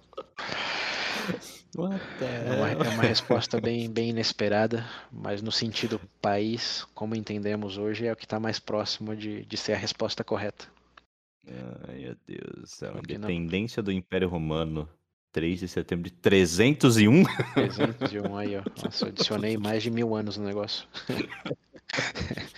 É uma, é uma, resposta bem, bem inesperada, mas no sentido país, como entendemos hoje, é o que está mais próximo de, de ser a resposta correta. Ai, meu Deus do céu. Independência do Império Romano, 3 de setembro de 301. 301, aí, ó. Nossa, eu adicionei mais de mil anos no negócio.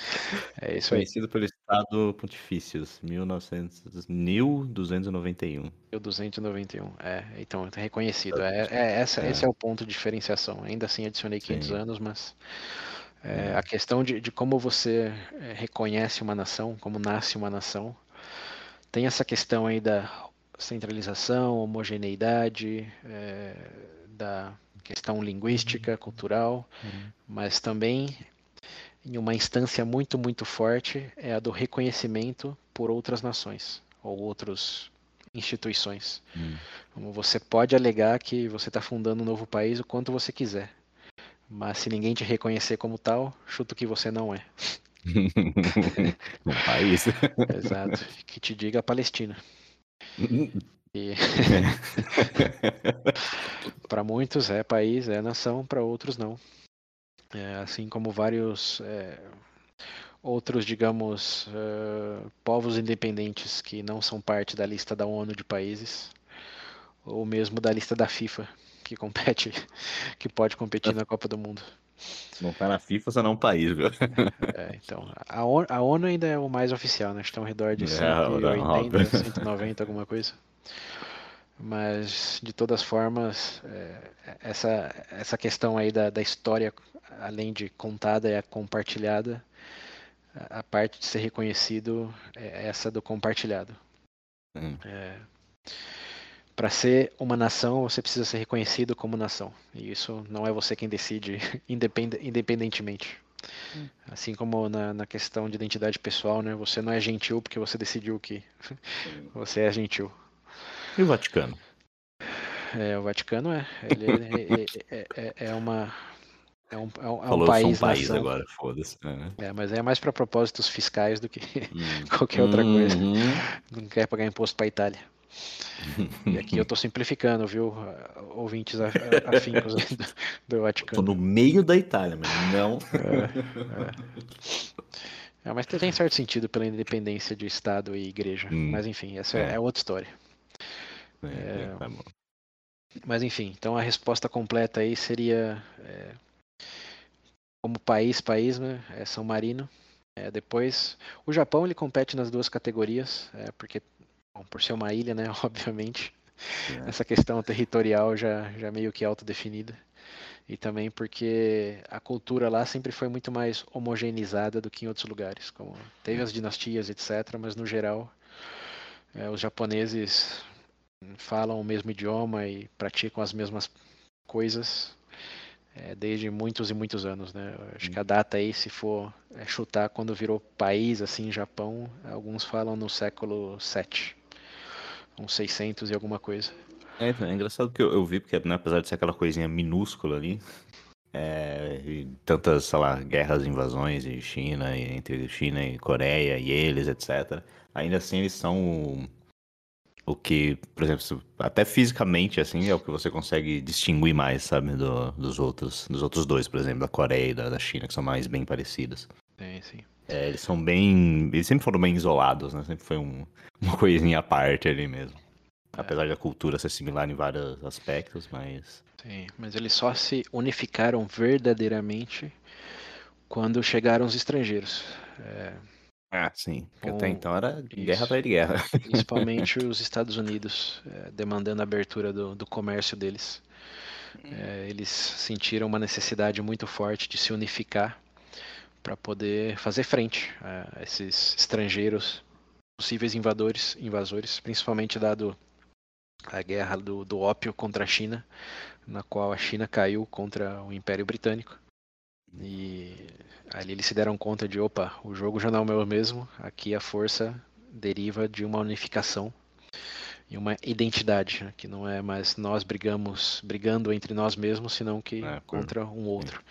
É isso aí. Conhecido pelo Estado Pontifícios, 1900, 1291. 1291, é, então é reconhecido. É, é, essa, é. Esse é o ponto de diferenciação. Ainda assim adicionei 500 Sim. anos, mas é, a questão de, de como você é, reconhece uma nação, como nasce uma nação, tem essa questão aí da centralização, homogeneidade, é, da questão linguística, cultural, uhum. mas também em uma instância muito, muito forte, é a do reconhecimento por outras nações ou outras instituições. Hum. Você pode alegar que você está fundando um novo país o quanto você quiser, mas se ninguém te reconhecer como tal, chuto que você não é. um país. Exato. Que te diga a Palestina. E... para muitos é país, é nação, para outros não. É, assim como vários é, outros, digamos, uh, povos independentes que não são parte da lista da ONU de países, ou mesmo da lista da FIFA, que compete, que pode competir na Copa do Mundo. Não tá na FIFA, você não é um país, viu? É, então, a ONU, a ONU, ainda é o mais oficial, né? Estão ao redor de 180, é, 190, alguma coisa. Mas, de todas formas, é, essa, essa questão aí da, da história, além de contada, é compartilhada. A parte de ser reconhecido é essa do compartilhado. Hum. É, Para ser uma nação, você precisa ser reconhecido como nação. E isso não é você quem decide independentemente. Hum. Assim como na, na, questão de identidade pessoal, né? Você não é gentil porque você decidiu que você é gentil. E o Vaticano? É, o Vaticano é. Ele, ele, é, é, é, uma. É um, é um, é Falou, país, um país agora, foda-se. É. é. mas é mais para propósitos fiscais do que hum. qualquer outra coisa. Uhum. Não quer pagar imposto para Itália. E aqui eu estou simplificando, viu? Ouvintes afincos do, do Vaticano. Tô no meio da Itália, mas não. É, é. mas tem certo sentido pela independência de Estado e Igreja. Hum. Mas enfim, essa é, é outra história. É, é, tá mas enfim, então a resposta completa aí seria é, como país, país, né? É São Marino. É, depois, o Japão ele compete nas duas categorias, é, porque bom, por ser uma ilha, né? Obviamente, é. essa questão territorial já já meio que autodefinida e também porque a cultura lá sempre foi muito mais homogeneizada do que em outros lugares, como teve as dinastias, etc. Mas no geral, é, os japoneses falam o mesmo idioma e praticam as mesmas coisas é, desde muitos e muitos anos, né? Acho que a data aí, se for é, chutar quando virou país, assim, Japão, alguns falam no século 7, uns 600 e alguma coisa. É, é engraçado que eu, eu vi, porque né, apesar de ser aquela coisinha minúscula ali, é, tantas, sei lá, guerras, invasões de China, entre China e Coreia e eles, etc. Ainda assim, eles são o que, por exemplo, até fisicamente, assim, é o que você consegue distinguir mais, sabe, do, dos outros, dos outros dois, por exemplo, da Coreia e da, da China, que são mais bem parecidos. Sim, sim. É, eles são bem, eles sempre foram bem isolados, né? Sempre foi um, uma coisinha à parte ali mesmo. É. Apesar da cultura ser similar em vários aspectos, mas Sim, mas eles só se unificaram verdadeiramente quando chegaram os estrangeiros. É, ah, sim. Porque até então era guerra atrás de guerra. Principalmente os Estados Unidos, é, demandando a abertura do, do comércio deles. É, eles sentiram uma necessidade muito forte de se unificar para poder fazer frente a esses estrangeiros, possíveis invadores, invasores, principalmente dado a guerra do, do ópio contra a China, na qual a China caiu contra o Império Britânico. E ali eles se deram conta de, opa, o jogo já não é o mesmo, aqui a força deriva de uma unificação e uma identidade, né? que não é mais nós brigamos, brigando entre nós mesmos, senão que é, contra um outro.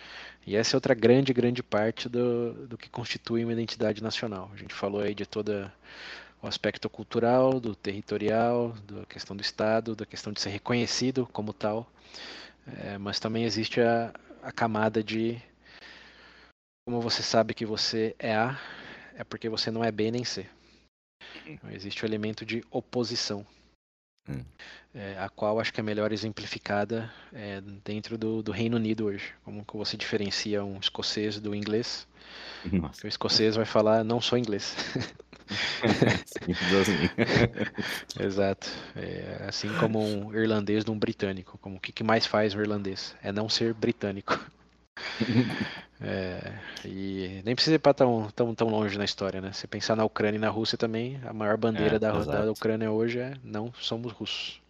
E essa é outra grande, grande parte do, do que constitui uma identidade nacional. A gente falou aí de toda o aspecto cultural, do territorial, da questão do Estado, da questão de ser reconhecido como tal, é, mas também existe a, a camada de como você sabe que você é A, é porque você não é B nem C. Então, existe o elemento de oposição, hum. é, a qual acho que é melhor exemplificada é, dentro do, do, Reino Unido hoje. Como que você diferencia um escocês do inglês? O escocês vai falar, não sou inglês. Exato. É, assim como um irlandês de um britânico. Como o que, que mais faz o irlandês? É não ser britânico. É, e nem precisa ir para tão, tão, tão longe na história, né? Se pensar na Ucrânia e na Rússia também, a maior bandeira é, da, da, Ucrânia hoje é não somos russos.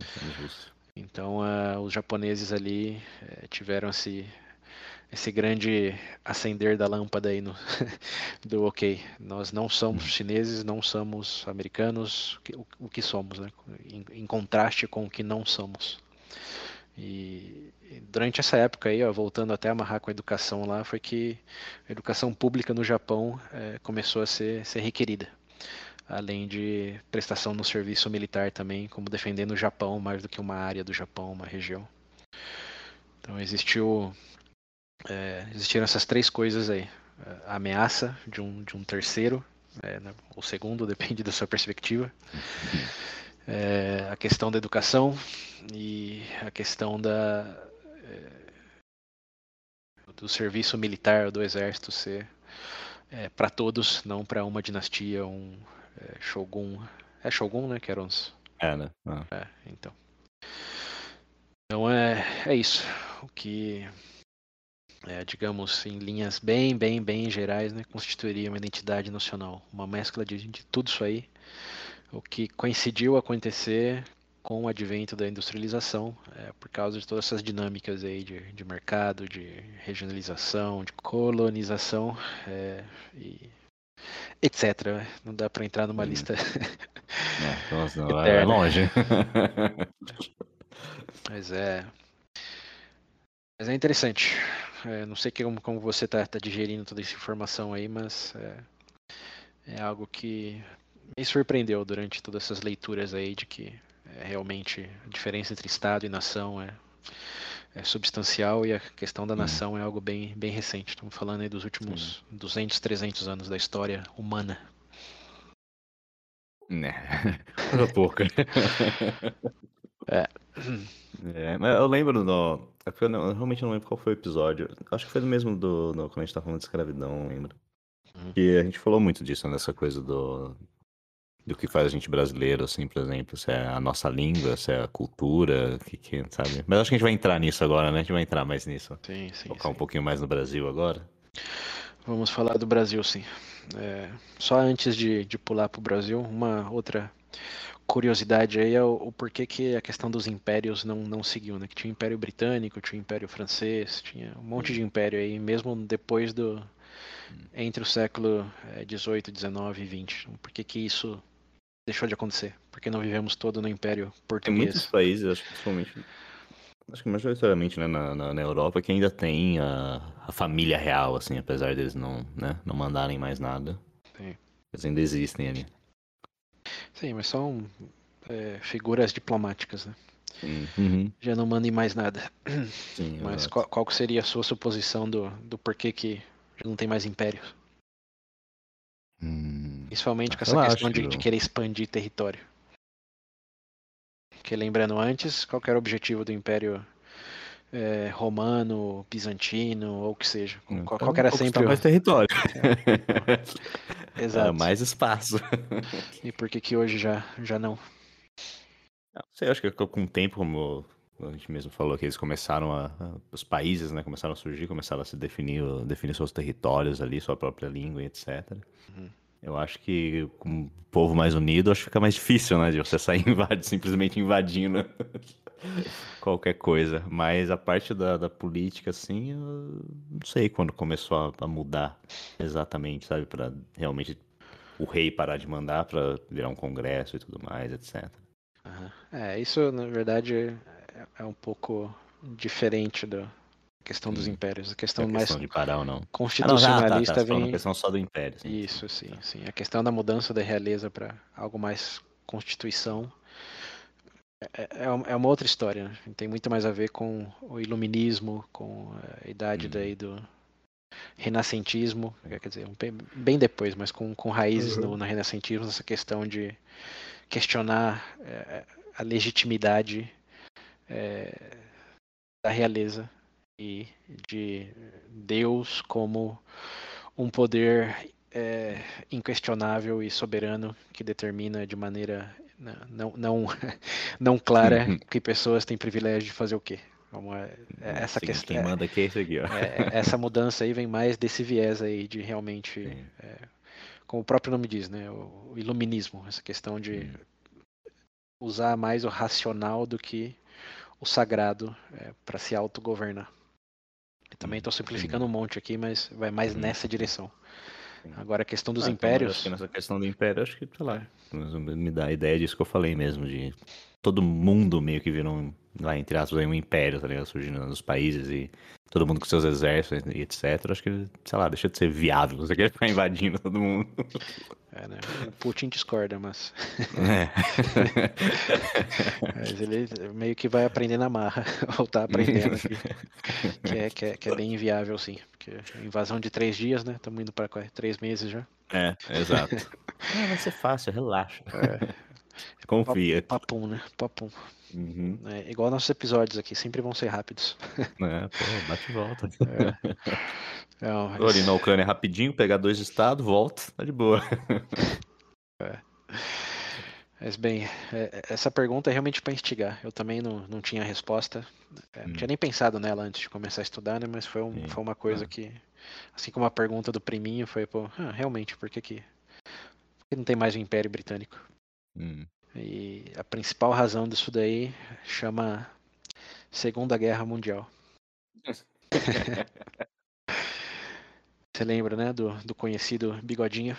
Somos russos. Então uh, os japoneses ali uh, tiveram esse, esse grande acender da lâmpada aí no, do ok, nós não somos uhum. chineses, não somos americanos, o, o que somos, né? Em, em, contraste com o que não somos. E, e durante essa época aí, ó, voltando até amarrar com a educação lá, foi que a educação pública no Japão é, começou a ser, ser requerida além de prestação no serviço militar também, como defendendo o Japão mais do que uma área do Japão, uma região. Então existiu é, existiram essas três coisas aí. A ameaça de um, de um terceiro, é, né, ou segundo, depende da sua perspectiva. É, a questão da educação e a questão da, é, do serviço militar do exército ser é, para todos, não para uma dinastia, um é, shogun. É shogun, né? Que eram os. É, né? Ah. É, então. Então é, é isso. O que é, digamos, em linhas bem, bem, bem gerais, né, constituiria uma identidade nacional, uma mescla de, de tudo isso aí, o que coincidiu acontecer com o advento da industrialização, é, por causa de todas essas dinâmicas aí de, de mercado, de regionalização, de colonização, é, e etc. Né? Não dá para entrar numa hum. lista. Não, nossa, não, é longe. Mas é. Mas é interessante. É, não sei como, como você está tá digerindo toda essa informação aí, mas é, é, algo que me surpreendeu durante todas essas leituras aí de que é, realmente a diferença entre Estado e nação é, é substancial e a questão da hum. nação é algo bem, bem recente. Estamos falando aí dos últimos hum. 200, 300 anos da história humana. Né, coisa pouca. é. É, mas eu lembro do. É eu, não, eu realmente não lembro qual foi o episódio. Acho que foi do mesmo do, do quando a gente tava falando de escravidão, lembro. Uhum. E a gente falou muito disso, nessa coisa do. Do que faz a gente brasileiro, assim, por exemplo, se é a nossa língua, se é a cultura, que, que sabe? Mas acho que a gente vai entrar nisso agora, né? A gente vai entrar mais nisso. Sim, sim. Focar sim. um pouquinho mais no Brasil agora. Vamos falar do Brasil, sim. É, só antes de, de pular pro Brasil, uma outra curiosidade aí é o, o, porquê que a questão dos impérios não, não seguiu, né? Que tinha o Império Britânico, tinha o Império Francês, tinha um monte de império aí, mesmo depois do... entre o século XVIII, XIX e XX. Por que que isso deixou de acontecer? Porque não vivemos todo no Império Português? Tem muitos países, acho que principalmente Acho que majoritariamente né, na, na, na, Europa que ainda tem a, a, família real, assim, apesar deles não, né, não mandarem mais nada. Sim. Eles ainda existem ali. Sim, mas são é, figuras diplomáticas, né? Uhum. Já não mandem mais nada. Sim, mas qual, qual, seria a sua suposição do, do porquê que já não tem mais império? Hum, Principalmente com essa questão de, de, querer expandir território. Que lembrando antes, qual era o objetivo do Império é, Romano, Bizantino, ou o que seja? Hum, qual, qual era sempre mais território. É. Exato. mais espaço. E por que que hoje já, já não? Não sei, acho que com o tempo, como a gente mesmo falou, que eles começaram a, os países, né, começaram a surgir, começaram a se definir, definir seus territórios ali, sua própria língua e etc. Uhum. Eu acho que com um povo mais unido, acho que fica mais difícil, né, de você sair invadindo, simplesmente invadindo qualquer coisa. Mas a parte da, da política, assim, não sei quando começou a, a mudar exatamente, sabe, para realmente o rei parar de mandar para virar um congresso e tudo mais, etc. Uhum. É, isso na verdade é, é um pouco diferente da questão dos hum. impérios. A questão, a questão mais de parar ou não. constitucionalista ah, não, tá, tá, tá. vem. A questão só do império. Sim, isso, sim, sim. A questão da mudança da realeza para algo mais constituição é, é, é, é uma outra história. Né? Tem muito mais a ver com o iluminismo, com a idade hum. daí do renascentismo, quer dizer, bem depois, mas com, com raízes uhum. no, no renascentismo, essa questão de questionar é, a legitimidade é, da realeza de Deus como um poder é, inquestionável e soberano que determina de maneira não, não, não clara uhum. que pessoas têm privilégio de fazer o quê. Como é, é essa Sim, questão. Quem manda aqui é isso aqui, ó. É, essa mudança aí vem mais desse viés aí de realmente como o próprio nome diz, né? O iluminismo, essa questão de usar mais o racional do que o sagrado é, para se autogovernar. Também estou simplificando um monte aqui, mas vai mais hum. nessa direção. Agora a questão dos ah, então, impérios. Então, nessa questão do império, acho que, sei lá, me dá a ideia disso que eu falei mesmo, de todo mundo meio que virou um, lá, entre aspas, um império, tá ligado? Surgindo nos países e todo mundo com seus exércitos e etc. Acho que, sei lá, deixa de ser viável. Você quer ficar invadindo todo mundo. É, né? O Putin discorda, mas. É. mas ele meio que vai aprender na marra, voltar aprendendo aqui. Que é, que é, que é bem inviável, sim. Porque invasão de três dias, né? Estamos indo para três meses já. É, exato. ah, vai ser fácil, relaxa. É. Confia. Papum, né? Papum. Uhum. É, igual nossos episódios aqui, sempre vão ser rápidos. É, pô, bate e volta. É. Não, mas... Ali na Ucrânia é rapidinho, pegar dois estados, volta, tá de boa. É. Mas bem, é, é, essa pergunta é realmente para instigar. Eu também não, não tinha resposta. É, não hum. tinha nem pensado nela antes de começar a estudar, né? Mas foi, um, foi uma coisa ah. que, assim como a pergunta do priminho, foi, pô, ah, realmente, por que, que não tem mais o Império Britânico? Hum. E a principal razão disso daí chama Segunda Guerra Mundial. Você lembra, né, do, do conhecido Bigodinho?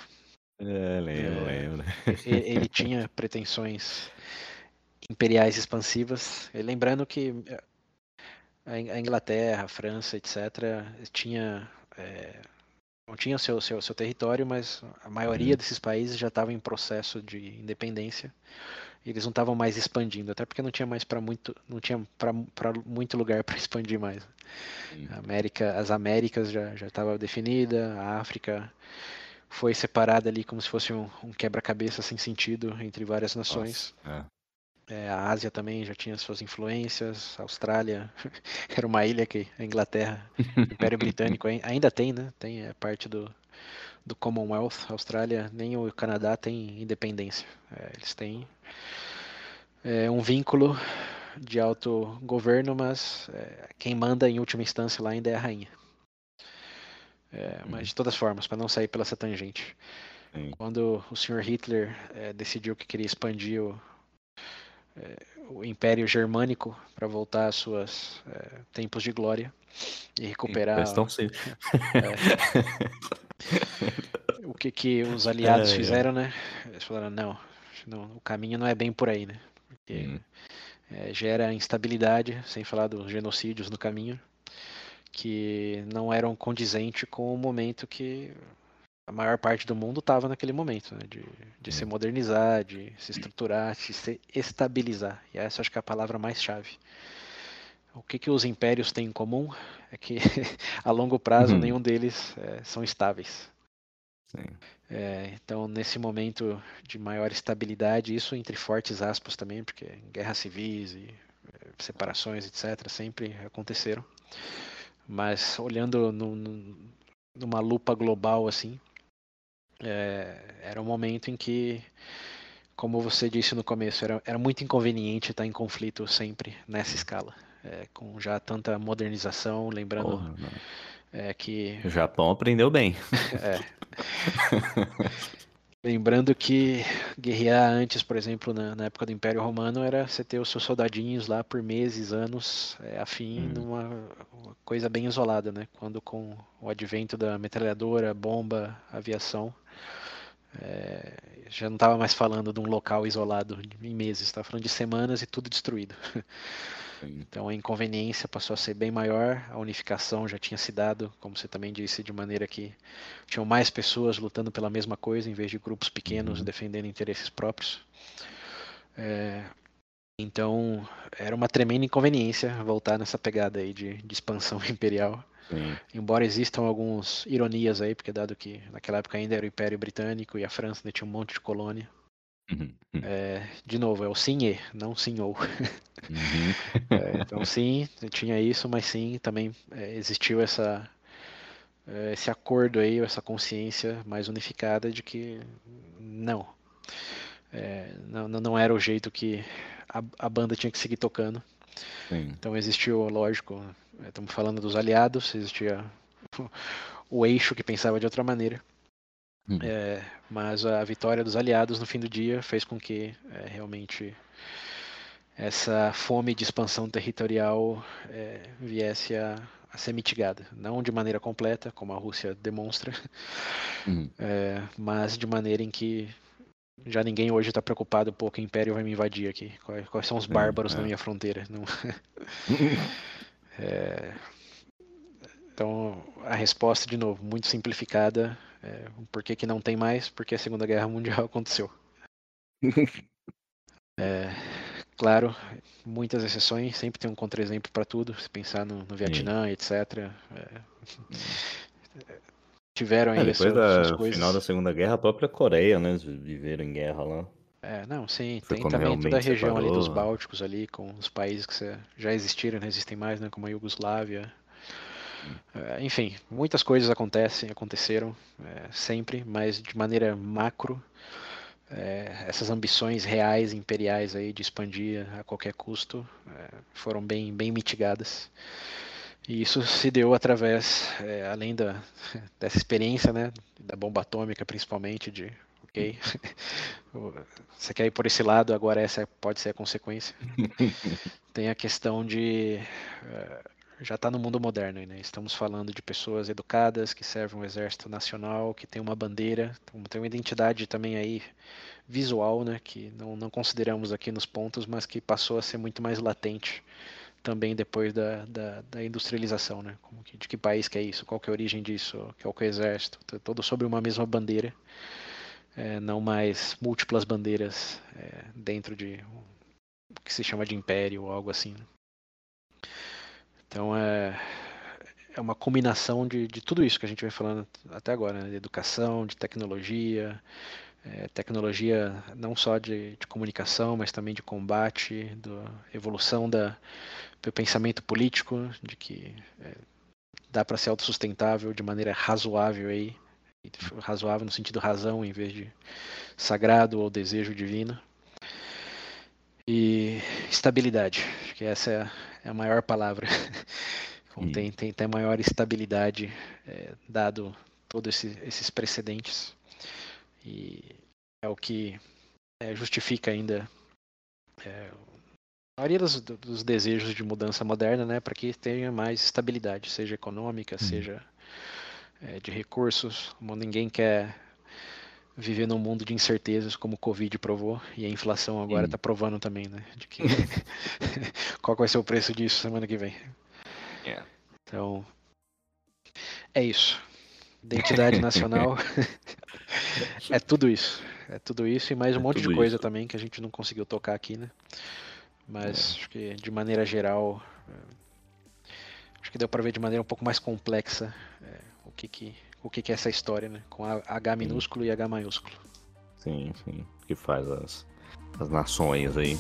É, lembro, é, lembro. Ele, ele tinha pretensões imperiais expansivas. E lembrando que eh, a Inglaterra, a França, etc., tinha é, não tinha seu, seu, seu território, mas a maioria uhum. desses países já estava em processo de independência. E eles não estavam mais expandindo, até porque não tinha mais para muito, não tinha para muito lugar para expandir mais. Uhum. América, as Américas já já estava definida, a África foi separada ali como se fosse um, um quebra-cabeça sem sentido entre várias nações. Nossa, é. É, a Ásia também já tinha suas influências, a Austrália era uma ilha que a Inglaterra, o Império Britânico ainda tem, né? Tem é parte do, do Commonwealth. A Austrália nem o Canadá tem independência. É, eles têm é, um vínculo de autogoverno, mas é, quem manda em última instância lá ainda é a rainha. É, mas uhum. de todas formas, para não sair pela essa tangente. Sim. Quando o Sr. Hitler decidiu que queria expandir o, o Império Germânico para voltar aos seus é, tempos de glória e recuperar. Estão sim. É, o que, que os aliados fizeram, né? Eles falaram: não, não, o caminho não é bem por aí, né? Porque hum. é, gera instabilidade, sem falar dos genocídios no caminho, que não eram condizentes com o momento que a maior parte do mundo estava naquele momento, né, de, de se modernizar, de se estruturar, de se estabilizar. E essa acho que é a palavra mais chave. O que, que os impérios têm em comum é que a longo prazo uhum. nenhum deles é, são estáveis. É, então, nesse momento de maior estabilidade, isso entre fortes aspas também, porque guerras civis e é, separações, etc., sempre aconteceram. Mas olhando no, no, numa lupa global assim, é, era um momento em que, como você disse no começo, era, era muito inconveniente estar em conflito sempre nessa escala, é, com já tanta modernização, lembrando Porra, é, que... O Japão aprendeu bem. é. Lembrando que guerrear antes, por exemplo, na, na, época do Império Romano, era você ter os seus soldadinhos lá por meses, anos, é, a fim, hum. numa coisa bem isolada, né? Quando com o advento da metralhadora, bomba, aviação, é, já não estava mais falando de um local isolado em meses, estava falando de semanas e tudo destruído. Então a inconveniência passou a ser bem maior, a unificação já tinha se dado, como você também disse, de maneira que tinham mais pessoas lutando pela mesma coisa, em vez de grupos pequenos uhum. defendendo interesses próprios. É, então era uma tremenda inconveniência voltar nessa pegada aí de, de expansão imperial. Sim. Embora existam algumas ironias aí, porque dado que naquela época ainda era o Império Britânico e a França ainda tinha um monte de colônia. Uhum, uhum. É, de novo, é o sim e, não sim ou. Uhum. é, então sim, tinha isso, mas sim, também é, existiu essa, é, esse acordo aí, essa consciência mais unificada de que não, é, não, não era o jeito que a, a banda tinha que seguir tocando. Sim. Então existiu, lógico, estamos falando dos aliados, existia o eixo que pensava de outra maneira. Hum. É, mas a vitória dos aliados no fim do dia fez com que é, realmente essa fome de expansão territorial é, viesse a, a, ser mitigada. Não de maneira completa, como a Rússia demonstra, hum. É, mas de maneira em que já ninguém hoje está preocupado, pô, que o Império vai me invadir aqui. Quais, quais são os bárbaros na minha fronteira? Não... É, então, a resposta, de novo, muito simplificada. É, por que, que não tem mais? Porque a Segunda Guerra Mundial aconteceu. é, claro, muitas exceções, sempre tem um contra-exemplo para tudo. Se pensar no, no Vietnã, Sim. etc. É, tiveram aí é, depois da final da Segunda Guerra, a própria Coreia, né? Viveram em guerra lá. É, não, sim, Foi tem também toda a região separou. ali dos Bálticos ali, com os países que já existiram, não existem mais, né? Como a Iugoslávia, é, enfim, muitas coisas acontecem, aconteceram é, sempre, mas de maneira macro, é, essas ambições reais, imperiais aí de expandir a qualquer custo é, foram bem, bem mitigadas. E isso se deu através, é, além da, dessa experiência, né, da bomba atômica principalmente, de ok, você quer ir por esse lado, agora essa pode ser a consequência. Tem a questão de é, já está no mundo moderno, né? Estamos falando de pessoas educadas que servem o exército nacional, que tem uma bandeira, tem uma identidade também aí visual, né? Que não, não consideramos aqui nos pontos, mas que passou a ser muito mais latente também depois da, da, da industrialização, né? Que, de que país que é isso? Qual que é a origem disso? O que é o exército? Todo sobre uma mesma bandeira, é, não mais múltiplas bandeiras é, dentro de o que se chama de império ou algo assim. Né? Então é, é uma combinação de, de tudo isso que a gente vem falando até agora, né? de educação, de tecnologia, é, tecnologia não só de, de, comunicação, mas também de combate, da evolução da, do pensamento político, de que é, dá para ser autossustentável de maneira razoável aí, razoável no sentido razão em vez de sagrado ou desejo divino. E estabilidade, acho que essa é a, é a maior palavra. tem, tem, tem maior estabilidade, é, dado todos esse, esses precedentes. E é o que é, justifica ainda é, a maioria dos, dos, desejos de mudança moderna, né, para que tenha mais estabilidade, seja econômica, uhum. seja é, de recursos. Ninguém quer viver num mundo de incertezas, como o Covid provou, e a inflação agora está provando também, né? De que qual vai ser o preço disso semana que vem. Yeah. Então, é isso. Identidade nacional é tudo isso. É tudo isso e mais um É monte de coisa isso. também que a gente não conseguiu tocar aqui, né? Mas acho que de maneira geral, é, acho que deu para ver de maneira um pouco mais complexa é, que que o que que é essa história, né? Com a- H minúsculo e H maiúsculo. Sim, sim. Que faz as, as nações aí.